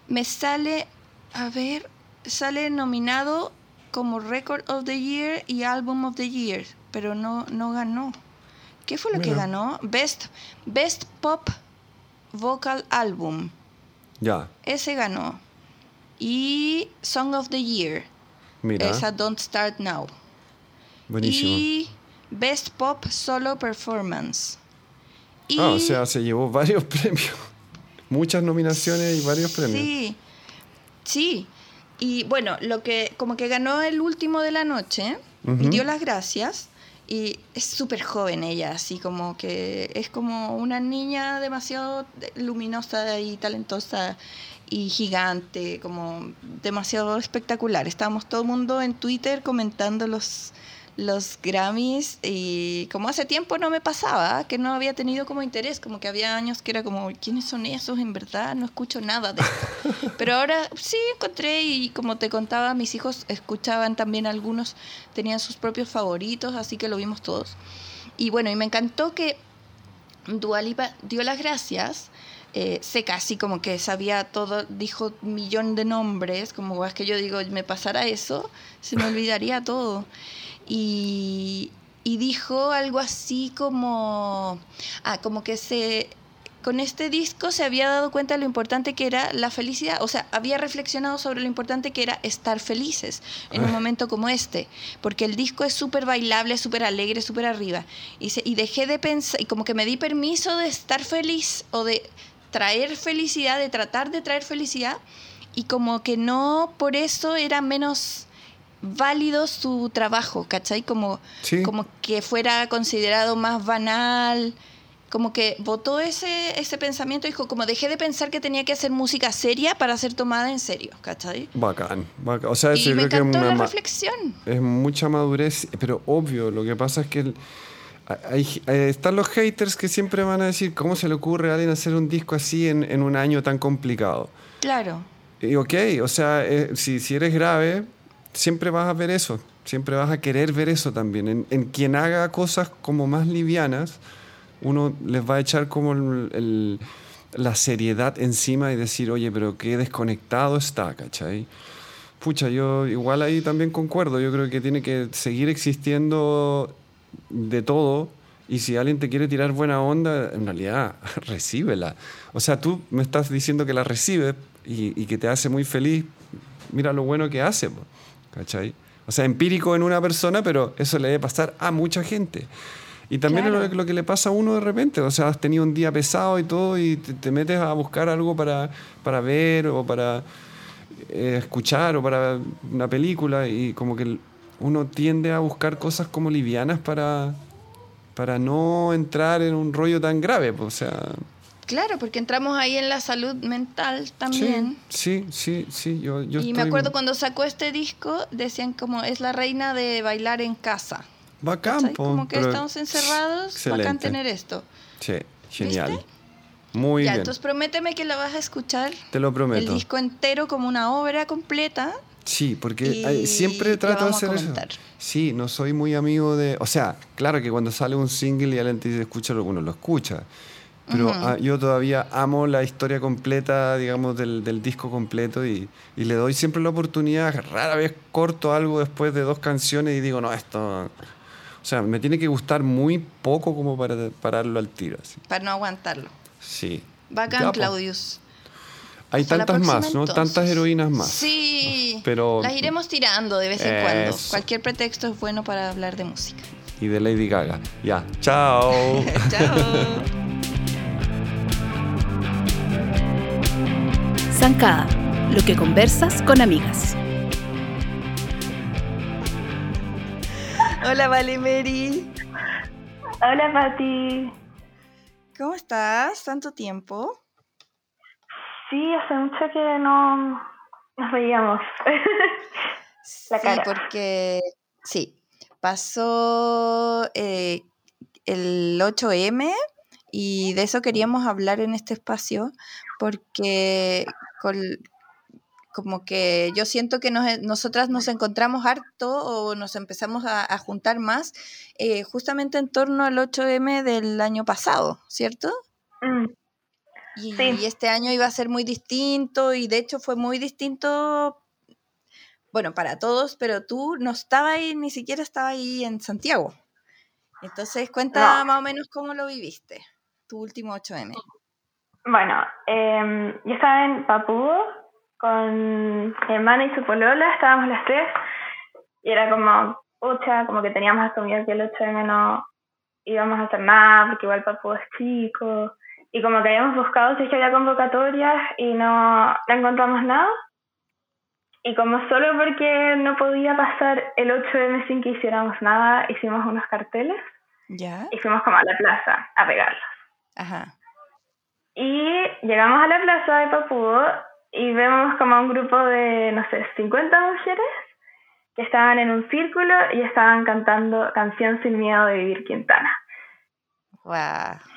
me sale, a ver, sale nominado como Record of the Year y Album of the Year, pero no, no ganó. ¿Qué fue lo que ganó? Best, Best Pop Vocal Album. Ya. Ese ganó. Y Song of the Year. Mira. Esa Don't Start Now. Buenísimo. Y Best Pop Solo Performance. ah, o sea, se llevó varios (laughs) premios. Muchas nominaciones y varios premios. Sí. Sí. Y bueno, lo que como que ganó el último de la noche, dio las gracias y es súper joven ella, así como que es como una niña demasiado luminosa y talentosa y gigante, como demasiado espectacular. Estábamos todo el mundo en Twitter comentando los, los Grammys y como hace tiempo no me pasaba, que no había tenido como interés, como que había años que era como, ¿quiénes son esos? En verdad no escucho nada de esto. (laughs) Pero ahora sí encontré y como te contaba, mis hijos escuchaban también algunos, tenían sus propios favoritos, así que lo vimos todos. Y bueno, y me encantó que Dualipa dio las gracias. Eh, seca, así como que sabía todo, dijo millón de nombres, como es que yo digo, me pasara eso, se me olvidaría todo y, dijo algo así como, ah, como que se, con este disco se había dado cuenta de lo importante que era la felicidad, o sea, había reflexionado sobre lo importante que era estar felices en un ah. momento como este, porque el disco es súper bailable, súper alegre, súper arriba. Y, y dejé de pensar, y como que me di permiso de estar feliz o de traer felicidad, de tratar de traer felicidad, y como que no por eso era menos válido su trabajo, ¿cachai? Como, como que fuera considerado más banal, como que votó ese, ese pensamiento, dijo, como dejé de pensar que tenía que hacer música seria para ser tomada en serio, ¿cachai? Bacán, bacán. O sea, y me encantó la reflexión. Es mucha madurez, pero obvio, lo que pasa es que hay, están los haters que siempre van a decir, ¿cómo se le ocurre a alguien hacer un disco así en, en un año tan complicado? Claro. Y ok, o sea, eh, si, si eres grave, siempre vas a ver eso, siempre vas a querer ver eso también. En, quien haga cosas como más livianas, uno les va a echar como la seriedad encima y decir, oye, pero qué desconectado está, ¿cachai? Pucha, yo igual ahí también concuerdo, yo creo que tiene que seguir existiendo de todo y si alguien te quiere tirar buena onda, en realidad (laughs) recíbela. O sea, tú me estás diciendo que la recibes y, que te hace muy feliz, mira lo bueno que hace. ¿Cachai? O sea, empírico en una persona, pero eso le debe pasar a mucha gente. Y también es lo, que le pasa a uno de repente, o sea, has tenido un día pesado y todo y te, metes a buscar algo para, para ver o para eh, escuchar o para una película y como que uno tiende a buscar cosas como livianas para, para no entrar en un rollo tan grave, pues, o sea... Claro, porque entramos ahí en la salud mental también. Sí, sí, sí, yo, yo y me acuerdo cuando sacó este disco, decían como es la reina de bailar en casa. Bacán, Como que estamos encerrados, excelente. bacán tener esto. Sí, genial. Muy ya, bien. Entonces prométeme que la vas a escuchar. Te lo prometo. El disco entero como una obra completa. Sí, porque siempre trato de hacer eso. Sí, no soy muy amigo de. O sea, claro que cuando sale un single y alguien te dice escúchalo, uno lo escucha. Pero ah, yo todavía amo la historia completa, digamos, del, del disco completo y, y, le doy siempre la oportunidad. Rara vez corto algo después de dos canciones y digo, no, esto. O sea, me tiene que gustar muy poco como para pararlo al tiro. Así. Para no aguantarlo. Sí. Bacán, Claudius. Hay tantas más, ¿no? Tantas heroínas más. Sí. Pero las iremos tirando de vez en cuando. Cualquier pretexto es bueno para hablar de música. Y de Lady Gaga. Ya. Chao. (laughs) Chao. Zancada, lo que conversas con amigas. Hola, Vale Mary. Hola, Pati. ¿Cómo estás? ¿Tanto tiempo? Sí, hace mucho que no nos veíamos. (laughs) La sí, porque sí, pasó eh, el 8M y de eso queríamos hablar en este espacio porque como que yo siento que nosotras nos encontramos harto o nos empezamos a, juntar más eh, justamente en torno al 8M del año pasado, ¿cierto? Mm. Y, este año iba a ser muy distinto y de hecho fue muy distinto, bueno, para todos, pero tú no estabas ahí, ni siquiera estaba ahí en Santiago. Entonces cuenta más o menos cómo lo viviste, tu último 8M. Bueno, eh, yo estaba en Papúo con mi hermana y su polola, estábamos las tres, y era como, pucha, como que teníamos asumido que el 8M no íbamos a hacer nada, porque igual Papúo es chico, y como que habíamos buscado si es que había convocatorias y no, no encontramos nada. Y como solo porque no podía pasar el 8M sin que hiciéramos nada, hicimos unos carteles. ¿Ya? Y fuimos como a la plaza a pegarlos. Ajá. Y llegamos a la plaza de Papúo y vemos como un grupo de, no sé, 50 mujeres que estaban en un círculo y estaban cantando Canción sin miedo de vivir Quintana. Wow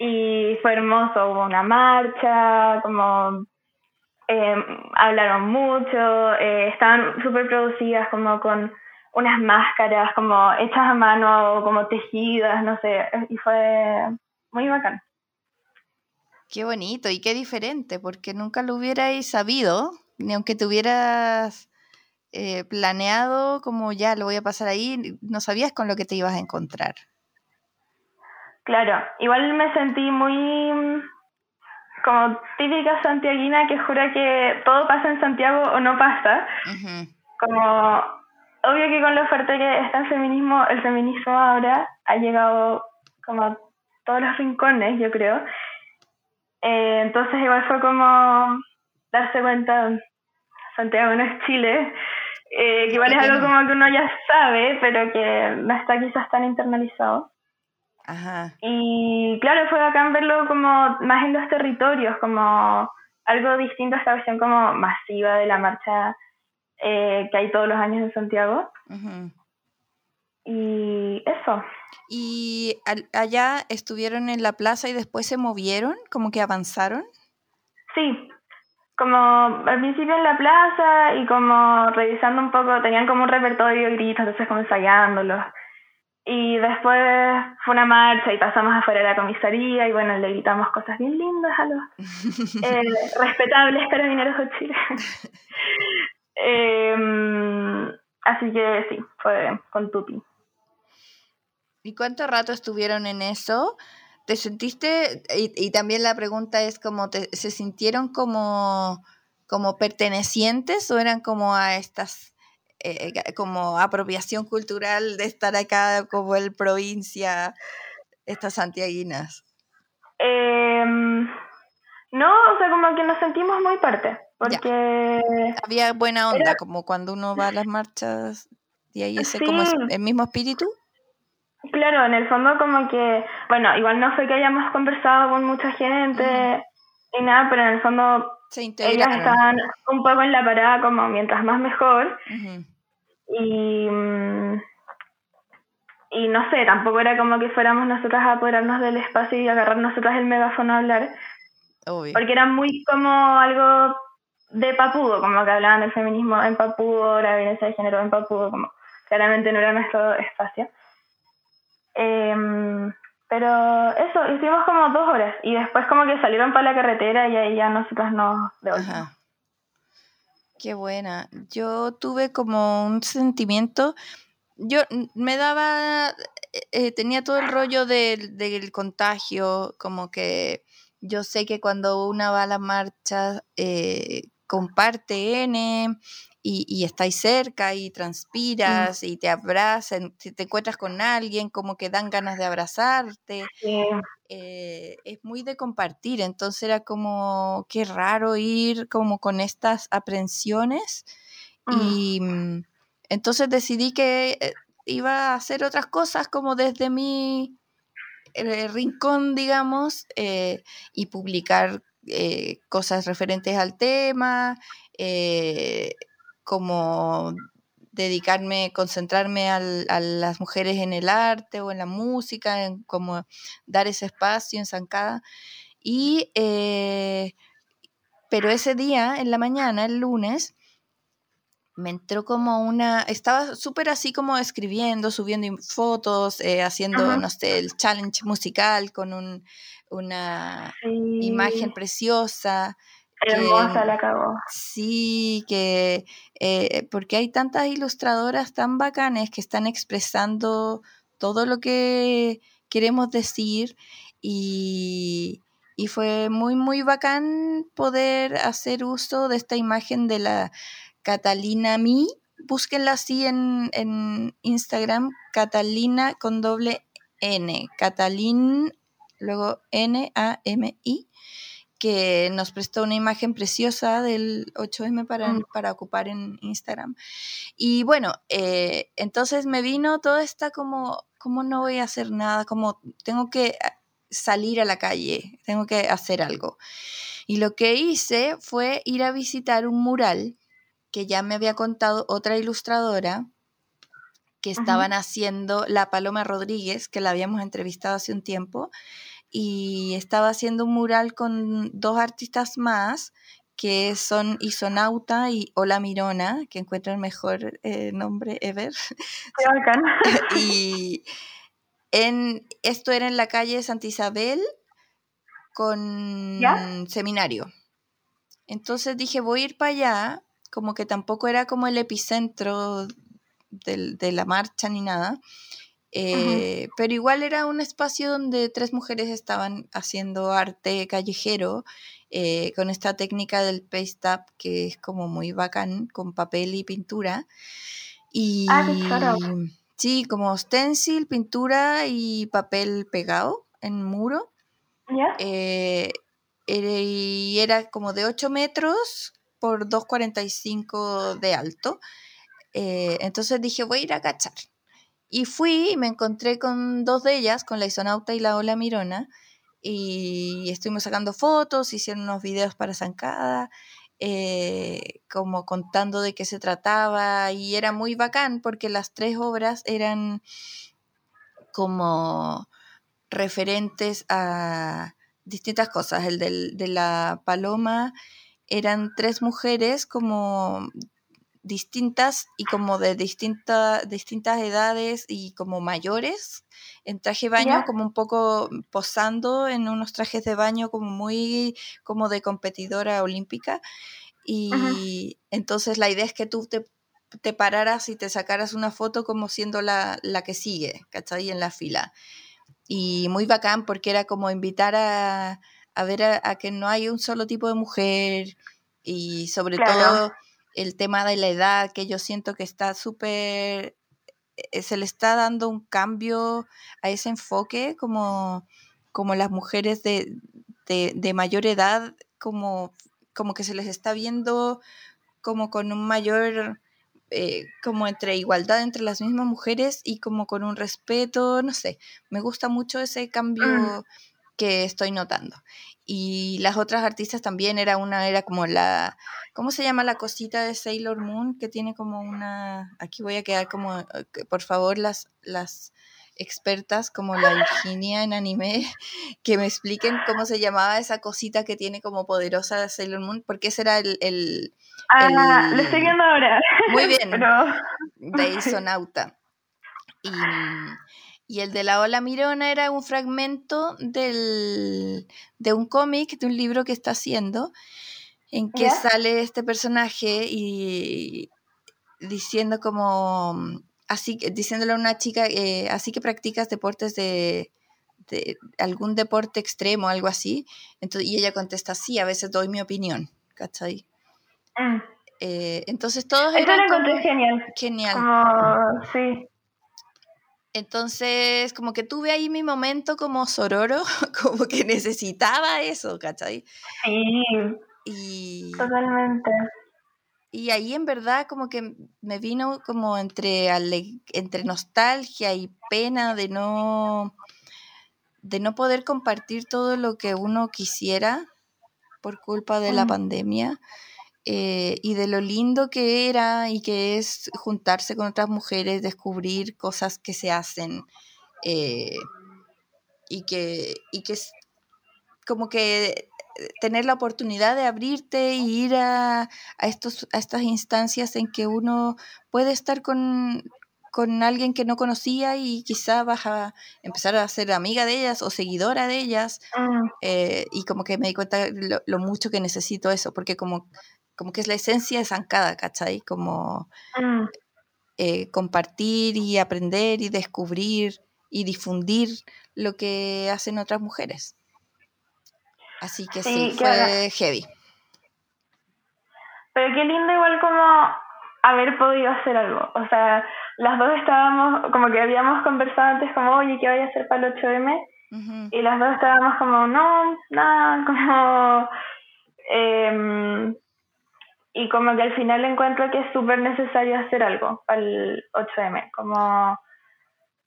y fue hermoso, hubo una marcha, como eh, hablaron mucho, eh, estaban súper producidas como con unas máscaras como hechas a mano, como tejidas, no sé, y fue muy bacán. Qué bonito y qué diferente, porque nunca lo hubierais sabido, ni aunque te hubieras eh, planeado como ya lo voy a pasar ahí, no sabías con lo que te ibas a encontrar. Claro, igual me sentí muy como típica santiaguina que jura que todo pasa en Santiago o no pasa. Como obvio que con lo fuerte que está el feminismo, el feminismo ahora ha llegado como a todos los rincones, yo creo. Eh, entonces igual fue como darse cuenta, Santiago no es Chile, eh, que igual es algo como que uno ya sabe, pero que no está quizás tan internalizado. Y claro, fue bacán verlo como más en los territorios, como algo distinto a esta versión como masiva de la marcha eh, que hay todos los años en Santiago. Y eso. ¿Y allá estuvieron en la plaza y después se movieron? ¿Como que avanzaron? Sí, como al principio en la plaza y como revisando un poco, tenían como un repertorio de gritos, entonces como ensayándolos. Y después fue una marcha y pasamos afuera de la comisaría y bueno, le gritamos cosas bien lindas a los (laughs) eh, respetables carabineros de Chile. (laughs) (laughs) Em, así que sí, fue con Tupi. ¿Y cuánto rato estuvieron en eso? ¿Te sentiste, y, y también la pregunta es como, ¿se sintieron como, como pertenecientes o eran como a estas eh, como apropiación cultural de estar acá como el provincia, estas santiaguinas? Em, no, o sea, como que nos sentimos muy parte, porque... Había buena onda, como cuando uno va a las marchas y ahí ese como el mismo espíritu. Claro, en el fondo como que, bueno, igual no fue que hayamos conversado con mucha gente y nada, pero en el fondo ellas estaban un poco en la parada como mientras más mejor. Y mm, y no sé, tampoco era como que fuéramos nosotras a apoderarnos del espacio y agarrar nosotras el megáfono a hablar. Porque era muy como algo de papudo, como que hablaban del feminismo en papudo, la violencia de género en papudo, como claramente no era nuestro espacio. Em, pero eso, hicimos como dos horas y después como que salieron para la carretera y ahí ya nosotras nos devolvimos. Qué buena. Yo tuve como un sentimiento yo me daba, eh, eh, tenía todo el rollo del, contagio, como que yo sé que cuando una va a la marcha eh, comparte N y, y estáis cerca y mm. transpiras y te abrazan, si te encuentras con alguien, como que dan ganas de abrazarte. es muy de compartir, entonces era como, qué raro ir como con estas aprensiones mm. y mm, entonces decidí que eh, iba a hacer otras cosas como desde mi eh, rincón, digamos, eh, y publicar cosas referentes al tema, como dedicarme, concentrarme a las mujeres en el arte o en la música, en como dar ese espacio en Zancada. Y, pero ese día, en la mañana, el lunes, me entró como una, estaba súper así como escribiendo, subiendo fotos, eh, haciendo, no sé, el challenge musical con un, una imagen preciosa. Hermosa la. Sí, que eh, porque hay tantas ilustradoras tan bacanes que están expresando todo lo que queremos decir y, y fue muy, muy bacán poder hacer uso de esta imagen de la Catalina Mi, búsquenla así en, en Instagram, Catalina con doble N, Catalin, luego N-A-M-I, que nos prestó una imagen preciosa del 8M para, mm. para ocupar en Instagram. Y bueno, eh, entonces me vino toda esta como, como no voy a hacer nada, como tengo que salir a la calle, tengo que hacer algo. Y lo que hice fue ir a visitar un mural que ya me había contado otra ilustradora que estaban haciendo, la Paloma Rodríguez, que la habíamos entrevistado hace un tiempo, y estaba haciendo un mural con dos artistas más, que son Isonauta y Hola Mirona, que encuentro el mejor eh, nombre ever. (laughs) (laughs) y en, esto era en la calle Santa Isabel con seminario. Entonces dije, voy a ir para allá como que tampoco era como el epicentro de la marcha ni nada. Eh, pero igual era un espacio donde tres mujeres estaban haciendo arte callejero eh, con esta técnica del paste up que es como muy bacán con papel y pintura. Y ah, sí, como stencil, pintura y papel pegado en muro. Eh, y era como de 8 metros por 2,45 de alto. Eh, entonces dije, voy a ir a cachar. Y fui y me encontré con dos de ellas, con la Isonauta y la Ola Mirona, y estuvimos sacando fotos, hicieron unos videos para Zancada, eh, como contando de qué se trataba, y era muy bacán porque las tres obras eran como referentes a distintas cosas. El de la paloma eran tres mujeres como distintas y como de distintas edades y como mayores en traje de baño como un poco posando en unos trajes de baño como muy como de competidora olímpica y entonces la idea es que tú te, te, pararas y te sacaras una foto como siendo la, la que sigue, ¿cachai? En la fila. Y muy bacán porque era como invitar a, a ver a, que no hay un solo tipo de mujer y sobre todo el tema de la edad que yo siento que está súper, eh, se le está dando un cambio a ese enfoque como, como las mujeres de, de, mayor edad, como, como que se les está viendo como con un mayor eh, como entre igualdad entre las mismas mujeres y como con un respeto, no sé, me gusta mucho ese cambio mm. que estoy notando. Y las otras artistas también, era una, era como la, ¿cómo se llama la cosita de Sailor Moon? Que tiene como una, aquí voy a quedar como, eh, por favor, las, las expertas como la Virginia en anime (laughs) que me expliquen cómo se llamaba esa cosita que tiene como poderosa Sailor Moon, porque ese era el... el ah, lo estoy viendo ahora. Muy (laughs) bien, de (laughs) Isonauta. Y, y, el de la ola mirona era un fragmento del, de un cómic, de un libro que está haciendo, en que sale este personaje y diciendo como así diciéndole a una chica, eh, así que practicas deportes de, algún deporte extremo, algo así. Entonces, y ella contesta, sí, a veces doy mi opinión, ¿cachai? Mm. Eh, entonces todos Eso lo encontré genial. Genial. sí. Entonces, como que tuve ahí mi momento como sororo, (laughs) como que necesitaba eso, ¿cachai? Sí. Y... Totalmente. Y ahí en verdad como que me vino como entre, entre nostalgia y pena de no, de no poder compartir todo lo que uno quisiera por culpa de la pandemia. Eh, y de lo lindo que era y que es juntarse con otras mujeres, descubrir cosas que se hacen eh, y que, y que como que tener la oportunidad de abrirte y ir a, estos, a estas instancias en que uno puede estar con, alguien que no conocía y quizá vas a empezar a ser amiga de ellas o seguidora de ellas. Mm. Eh, y como que me di cuenta lo, mucho que necesito eso, porque como, como que es la esencia de Zancada, ¿cachai? Como mm. eh, compartir y aprender y descubrir y difundir lo que hacen otras mujeres. Así que sí, fue heavy. Pero qué lindo igual como haber podido hacer algo. O sea, las dos estábamos, como que habíamos conversado antes como, oye, ¿qué voy a hacer para el 8M? Y las dos estábamos como, no, nada, como... (laughs) Em, y como que al final encuentro que es súper necesario hacer algo para el 8M, como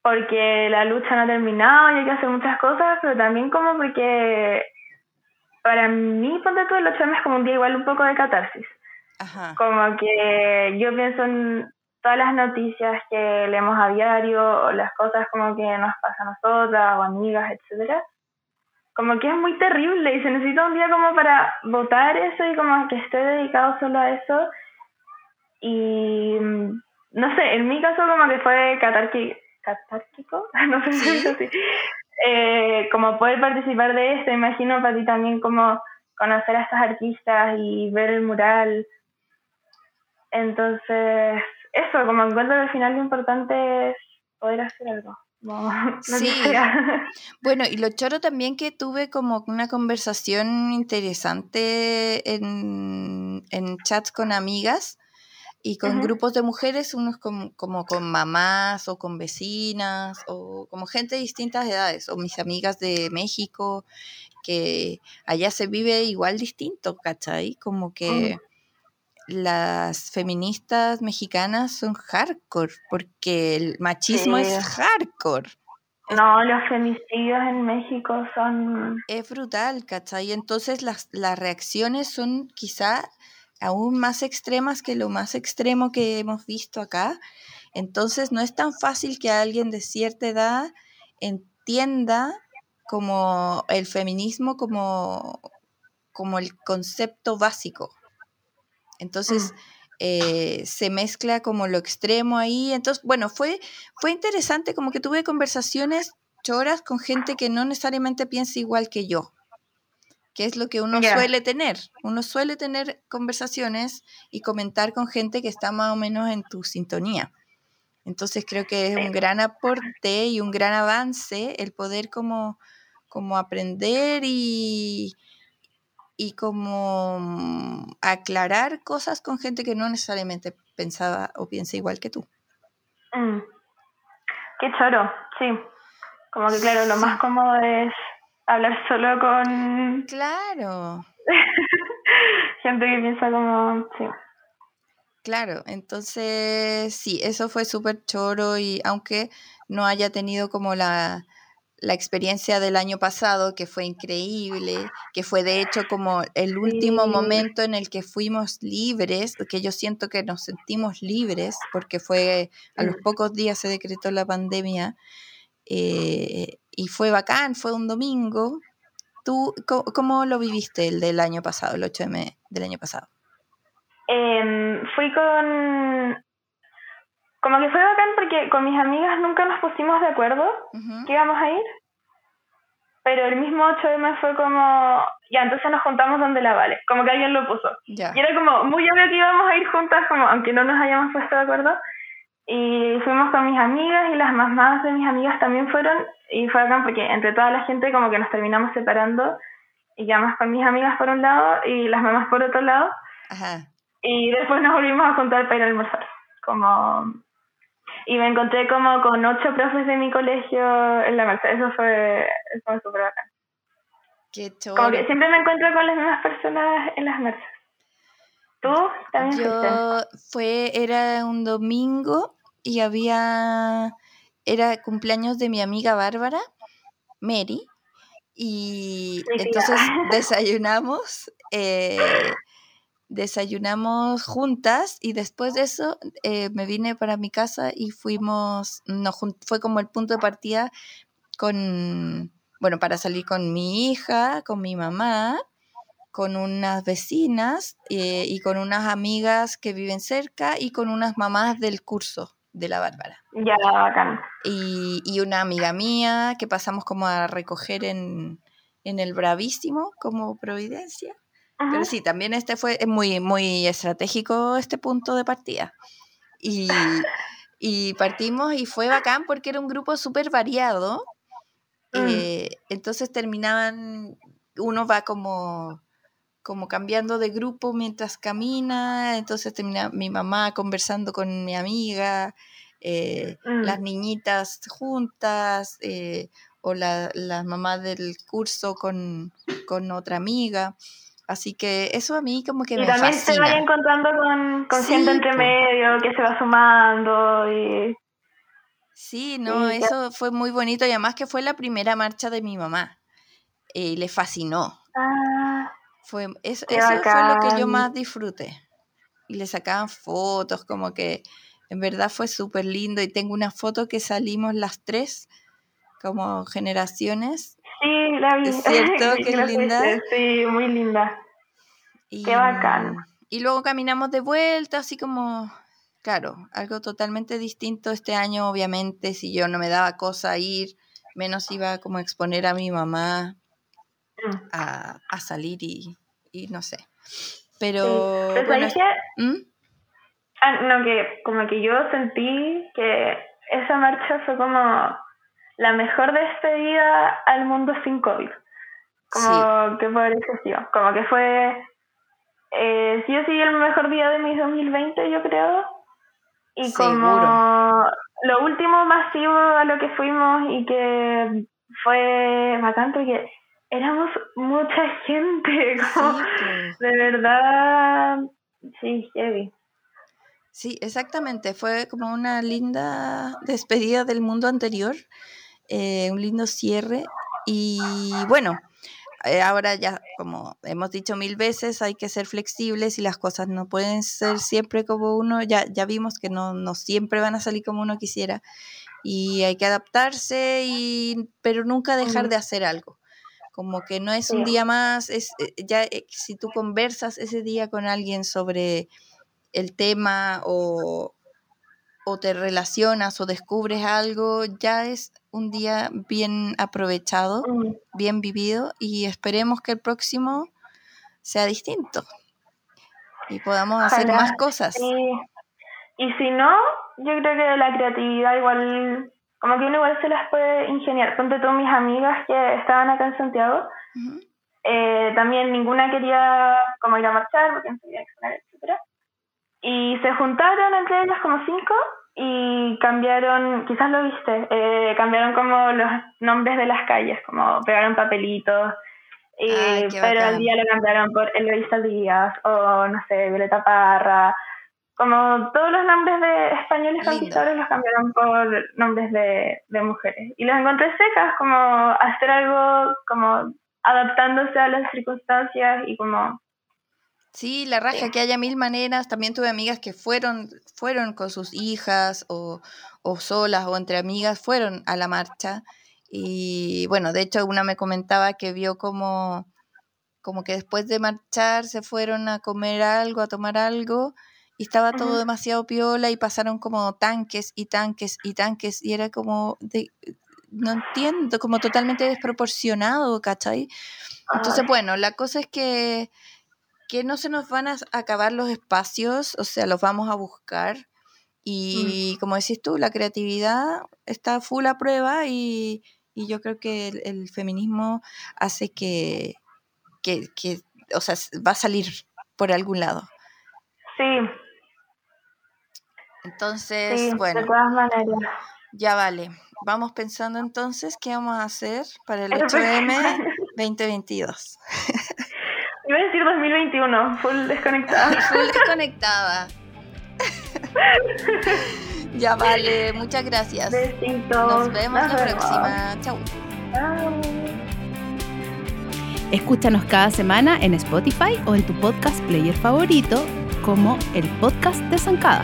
porque la lucha no ha terminado y hay que hacer muchas cosas, pero también como porque para mí, ponte todo el 8M es como un día igual un poco de catarsis. Como que yo pienso en todas las noticias que leemos a diario, o las cosas como que nos pasan a nosotras, o amigas, etcétera. Como que es muy terrible y se necesita un día como para votar eso y como que esté dedicado solo a eso. Y no sé, en mi caso como que fue catárquico, catárquico, (laughs) no sé si es así eh, como poder participar de esto, imagino para ti también como conocer a estas artistas y ver el mural. Entonces, eso, como encuentro que al final lo importante es poder hacer algo. (laughs) sí. Bueno, y lo choro también que tuve como una conversación interesante en, en chats con amigas y con grupos de mujeres, unos como con mamás o con vecinas o como gente de distintas edades, o mis amigas de México, que allá se vive igual distinto, ¿cachai? Como que las feministas mexicanas son hardcore, porque el machismo es hardcore. No, los femicidios en México son... Es brutal, ¿cachai? Entonces las, las reacciones son quizá aún más extremas que lo más extremo que hemos visto acá. Entonces no es tan fácil que alguien de cierta edad entienda como el feminismo como, como el concepto básico. Entonces mm. eh, se mezcla como lo extremo ahí. Entonces, bueno, fue, fue interesante como que tuve conversaciones choras con gente que no necesariamente piensa igual que yo que es lo que uno suele tener. Uno suele tener conversaciones y comentar con gente que está más o menos en tu sintonía. Entonces creo que es un gran aporte y un gran avance el poder como, como aprender y, y como aclarar cosas con gente que no necesariamente pensaba o piensa igual que tú. Mm. Qué choro, sí. Como que claro, lo más cómodo es hablar solo con... Claro. (laughs) Gente que piensa como... Sí. Claro, entonces sí, eso fue súper choro y aunque no haya tenido como la, la experiencia del año pasado, que fue increíble, que fue de hecho como el último momento en el que fuimos libres, que yo siento que nos sentimos libres, porque fue a los pocos días se decretó la pandemia, eh, y fue bacán, fue un domingo. ¿Tú cómo, lo viviste el del año pasado, el 8M del año pasado? Em, fui con... Como que fue bacán porque con mis amigas nunca nos pusimos de acuerdo que íbamos a ir. Pero el mismo 8M fue como, ya, entonces nos juntamos donde la vale. Como que alguien lo puso. Y era como muy obvio que íbamos a ir juntas, como aunque no nos hayamos puesto de acuerdo. Y fuimos con mis amigas y las mamás de mis amigas también fueron. Y fue acá porque entre toda la gente como que nos terminamos separando. Y más con mis amigas por un lado y las mamás por otro lado. Y después nos volvimos a juntar para ir a almorzar. Como... Y me encontré como con ocho profes de mi colegio en la Merced. Eso fue, fue súper bacán. Qué Como que siempre me encuentro con las mismas personas en las Mercedes. ¿Tú también Yo fue, era un domingo y había, era cumpleaños de mi amiga Bárbara, Mary, y entonces (laughs) desayunamos, eh, desayunamos juntas y después de eso eh, me vine para mi casa y fuimos, no, fue como el punto de partida con, bueno, para salir con mi hija, con mi mamá con unas vecinas eh, y con unas amigas que viven cerca y con unas mamás del curso de la Bárbara. Ya, bacán. Y, y una amiga mía que pasamos como a recoger en, en el Bravísimo como Providencia. Pero sí, también este fue muy, muy estratégico este punto de partida. Y, y partimos y fue bacán porque era un grupo súper variado. Mm. Eh, entonces terminaban, uno va como como cambiando de grupo mientras camina, entonces termina mi mamá conversando con mi amiga, eh, las mm. niñitas juntas, eh, o la, las mamás del curso con, otra amiga. Así que eso a mí como que y me también se vaya encontrando con, con gente entre medio que se va sumando y... Sí, no, eso fue muy bonito y además que fue la primera marcha de mi mamá. y le fascinó. Ah. Fue, eso, fue lo que yo más disfruté. Y le sacaban fotos, como que en verdad fue súper lindo. Y tengo una foto que salimos las tres, como generaciones. Sí, la vi. ¿Es cierto? (laughs) Qué linda. Sí, muy linda. Qué bacán. Y luego caminamos de vuelta, así como, claro, algo totalmente distinto este año, obviamente, si yo no me daba cosa ir, menos iba como a exponer a mi mamá a, salir y, no sé. Pero... bueno, ¿Mm? ah, no, que como que yo sentí que esa marcha fue como la mejor despedida al mundo sin COVID. Como que por eso Como que fue... Eh, sí o sí el mejor día de mi 2020, yo creo. Y como lo último masivo a lo que fuimos y que fue bacán porque éramos mucha gente, (laughs) pues. de verdad, sí, heavy. Sí, exactamente, fue como una linda despedida del mundo anterior, eh, un lindo cierre y bueno, eh, ahora ya, como hemos dicho mil veces, hay que ser flexibles y las cosas no pueden ser siempre como uno, ya, ya vimos que no, no siempre van a salir como uno quisiera y hay que adaptarse, y, pero nunca dejar de hacer algo como que no es un día más, es eh, ya eh, si tú conversas ese día con alguien sobre el tema o, o te relacionas o descubres algo, ya es un día bien aprovechado, mm. bien vivido y esperemos que el próximo sea distinto y podamos hacer más cosas. y si no, yo creo que la creatividad igual como que uno igual se las puede ingeniar. Ponte tú mis amigas que estaban acá en Santiago, eh, también ninguna quería como ir a marchar porque no sabía exponer, etc. Y se juntaron entre ellas como cinco y cambiaron, quizás lo viste, eh, cambiaron como los nombres de las calles, como pegaron papelitos, pero al día lo cambiaron por Eloisa Díaz o no sé, Violeta Parra, como todos los nombres de españoles conquistadores los cambiaron por nombres de, de mujeres. Y los encontré secas, como hacer algo como adaptándose a las circunstancias y como Sí, la raja, que haya mil maneras. También tuve amigas que fueron, fueron con sus hijas o, o, solas o entre amigas, fueron a la marcha. Y bueno, de hecho una me comentaba que vio como, como que después de marchar se fueron a comer algo, a tomar algo, y estaba todo demasiado piola y pasaron como tanques y tanques y tanques y era como de, no entiendo, como totalmente desproporcionado, ¿cachai? Entonces, bueno, la cosa es que que no se nos van a acabar los espacios, o sea, los vamos a buscar. Mm. Y como decís tú, la creatividad está full a prueba y, yo creo que el, feminismo hace que, que, o sea, va a salir por algún lado. Sí. Entonces, bueno. De todas maneras. Ya vale. Vamos pensando entonces qué vamos a hacer para el (laughs) 8M 2022. (laughs) Iba a decir 2021, full desconectada. (laughs) full desconectada. (laughs) ya vale, muchas gracias. Besitos. Nos vemos la próxima. Chau. Escúchanos cada semana en Spotify o en tu podcast player favorito como el podcast de Zancada.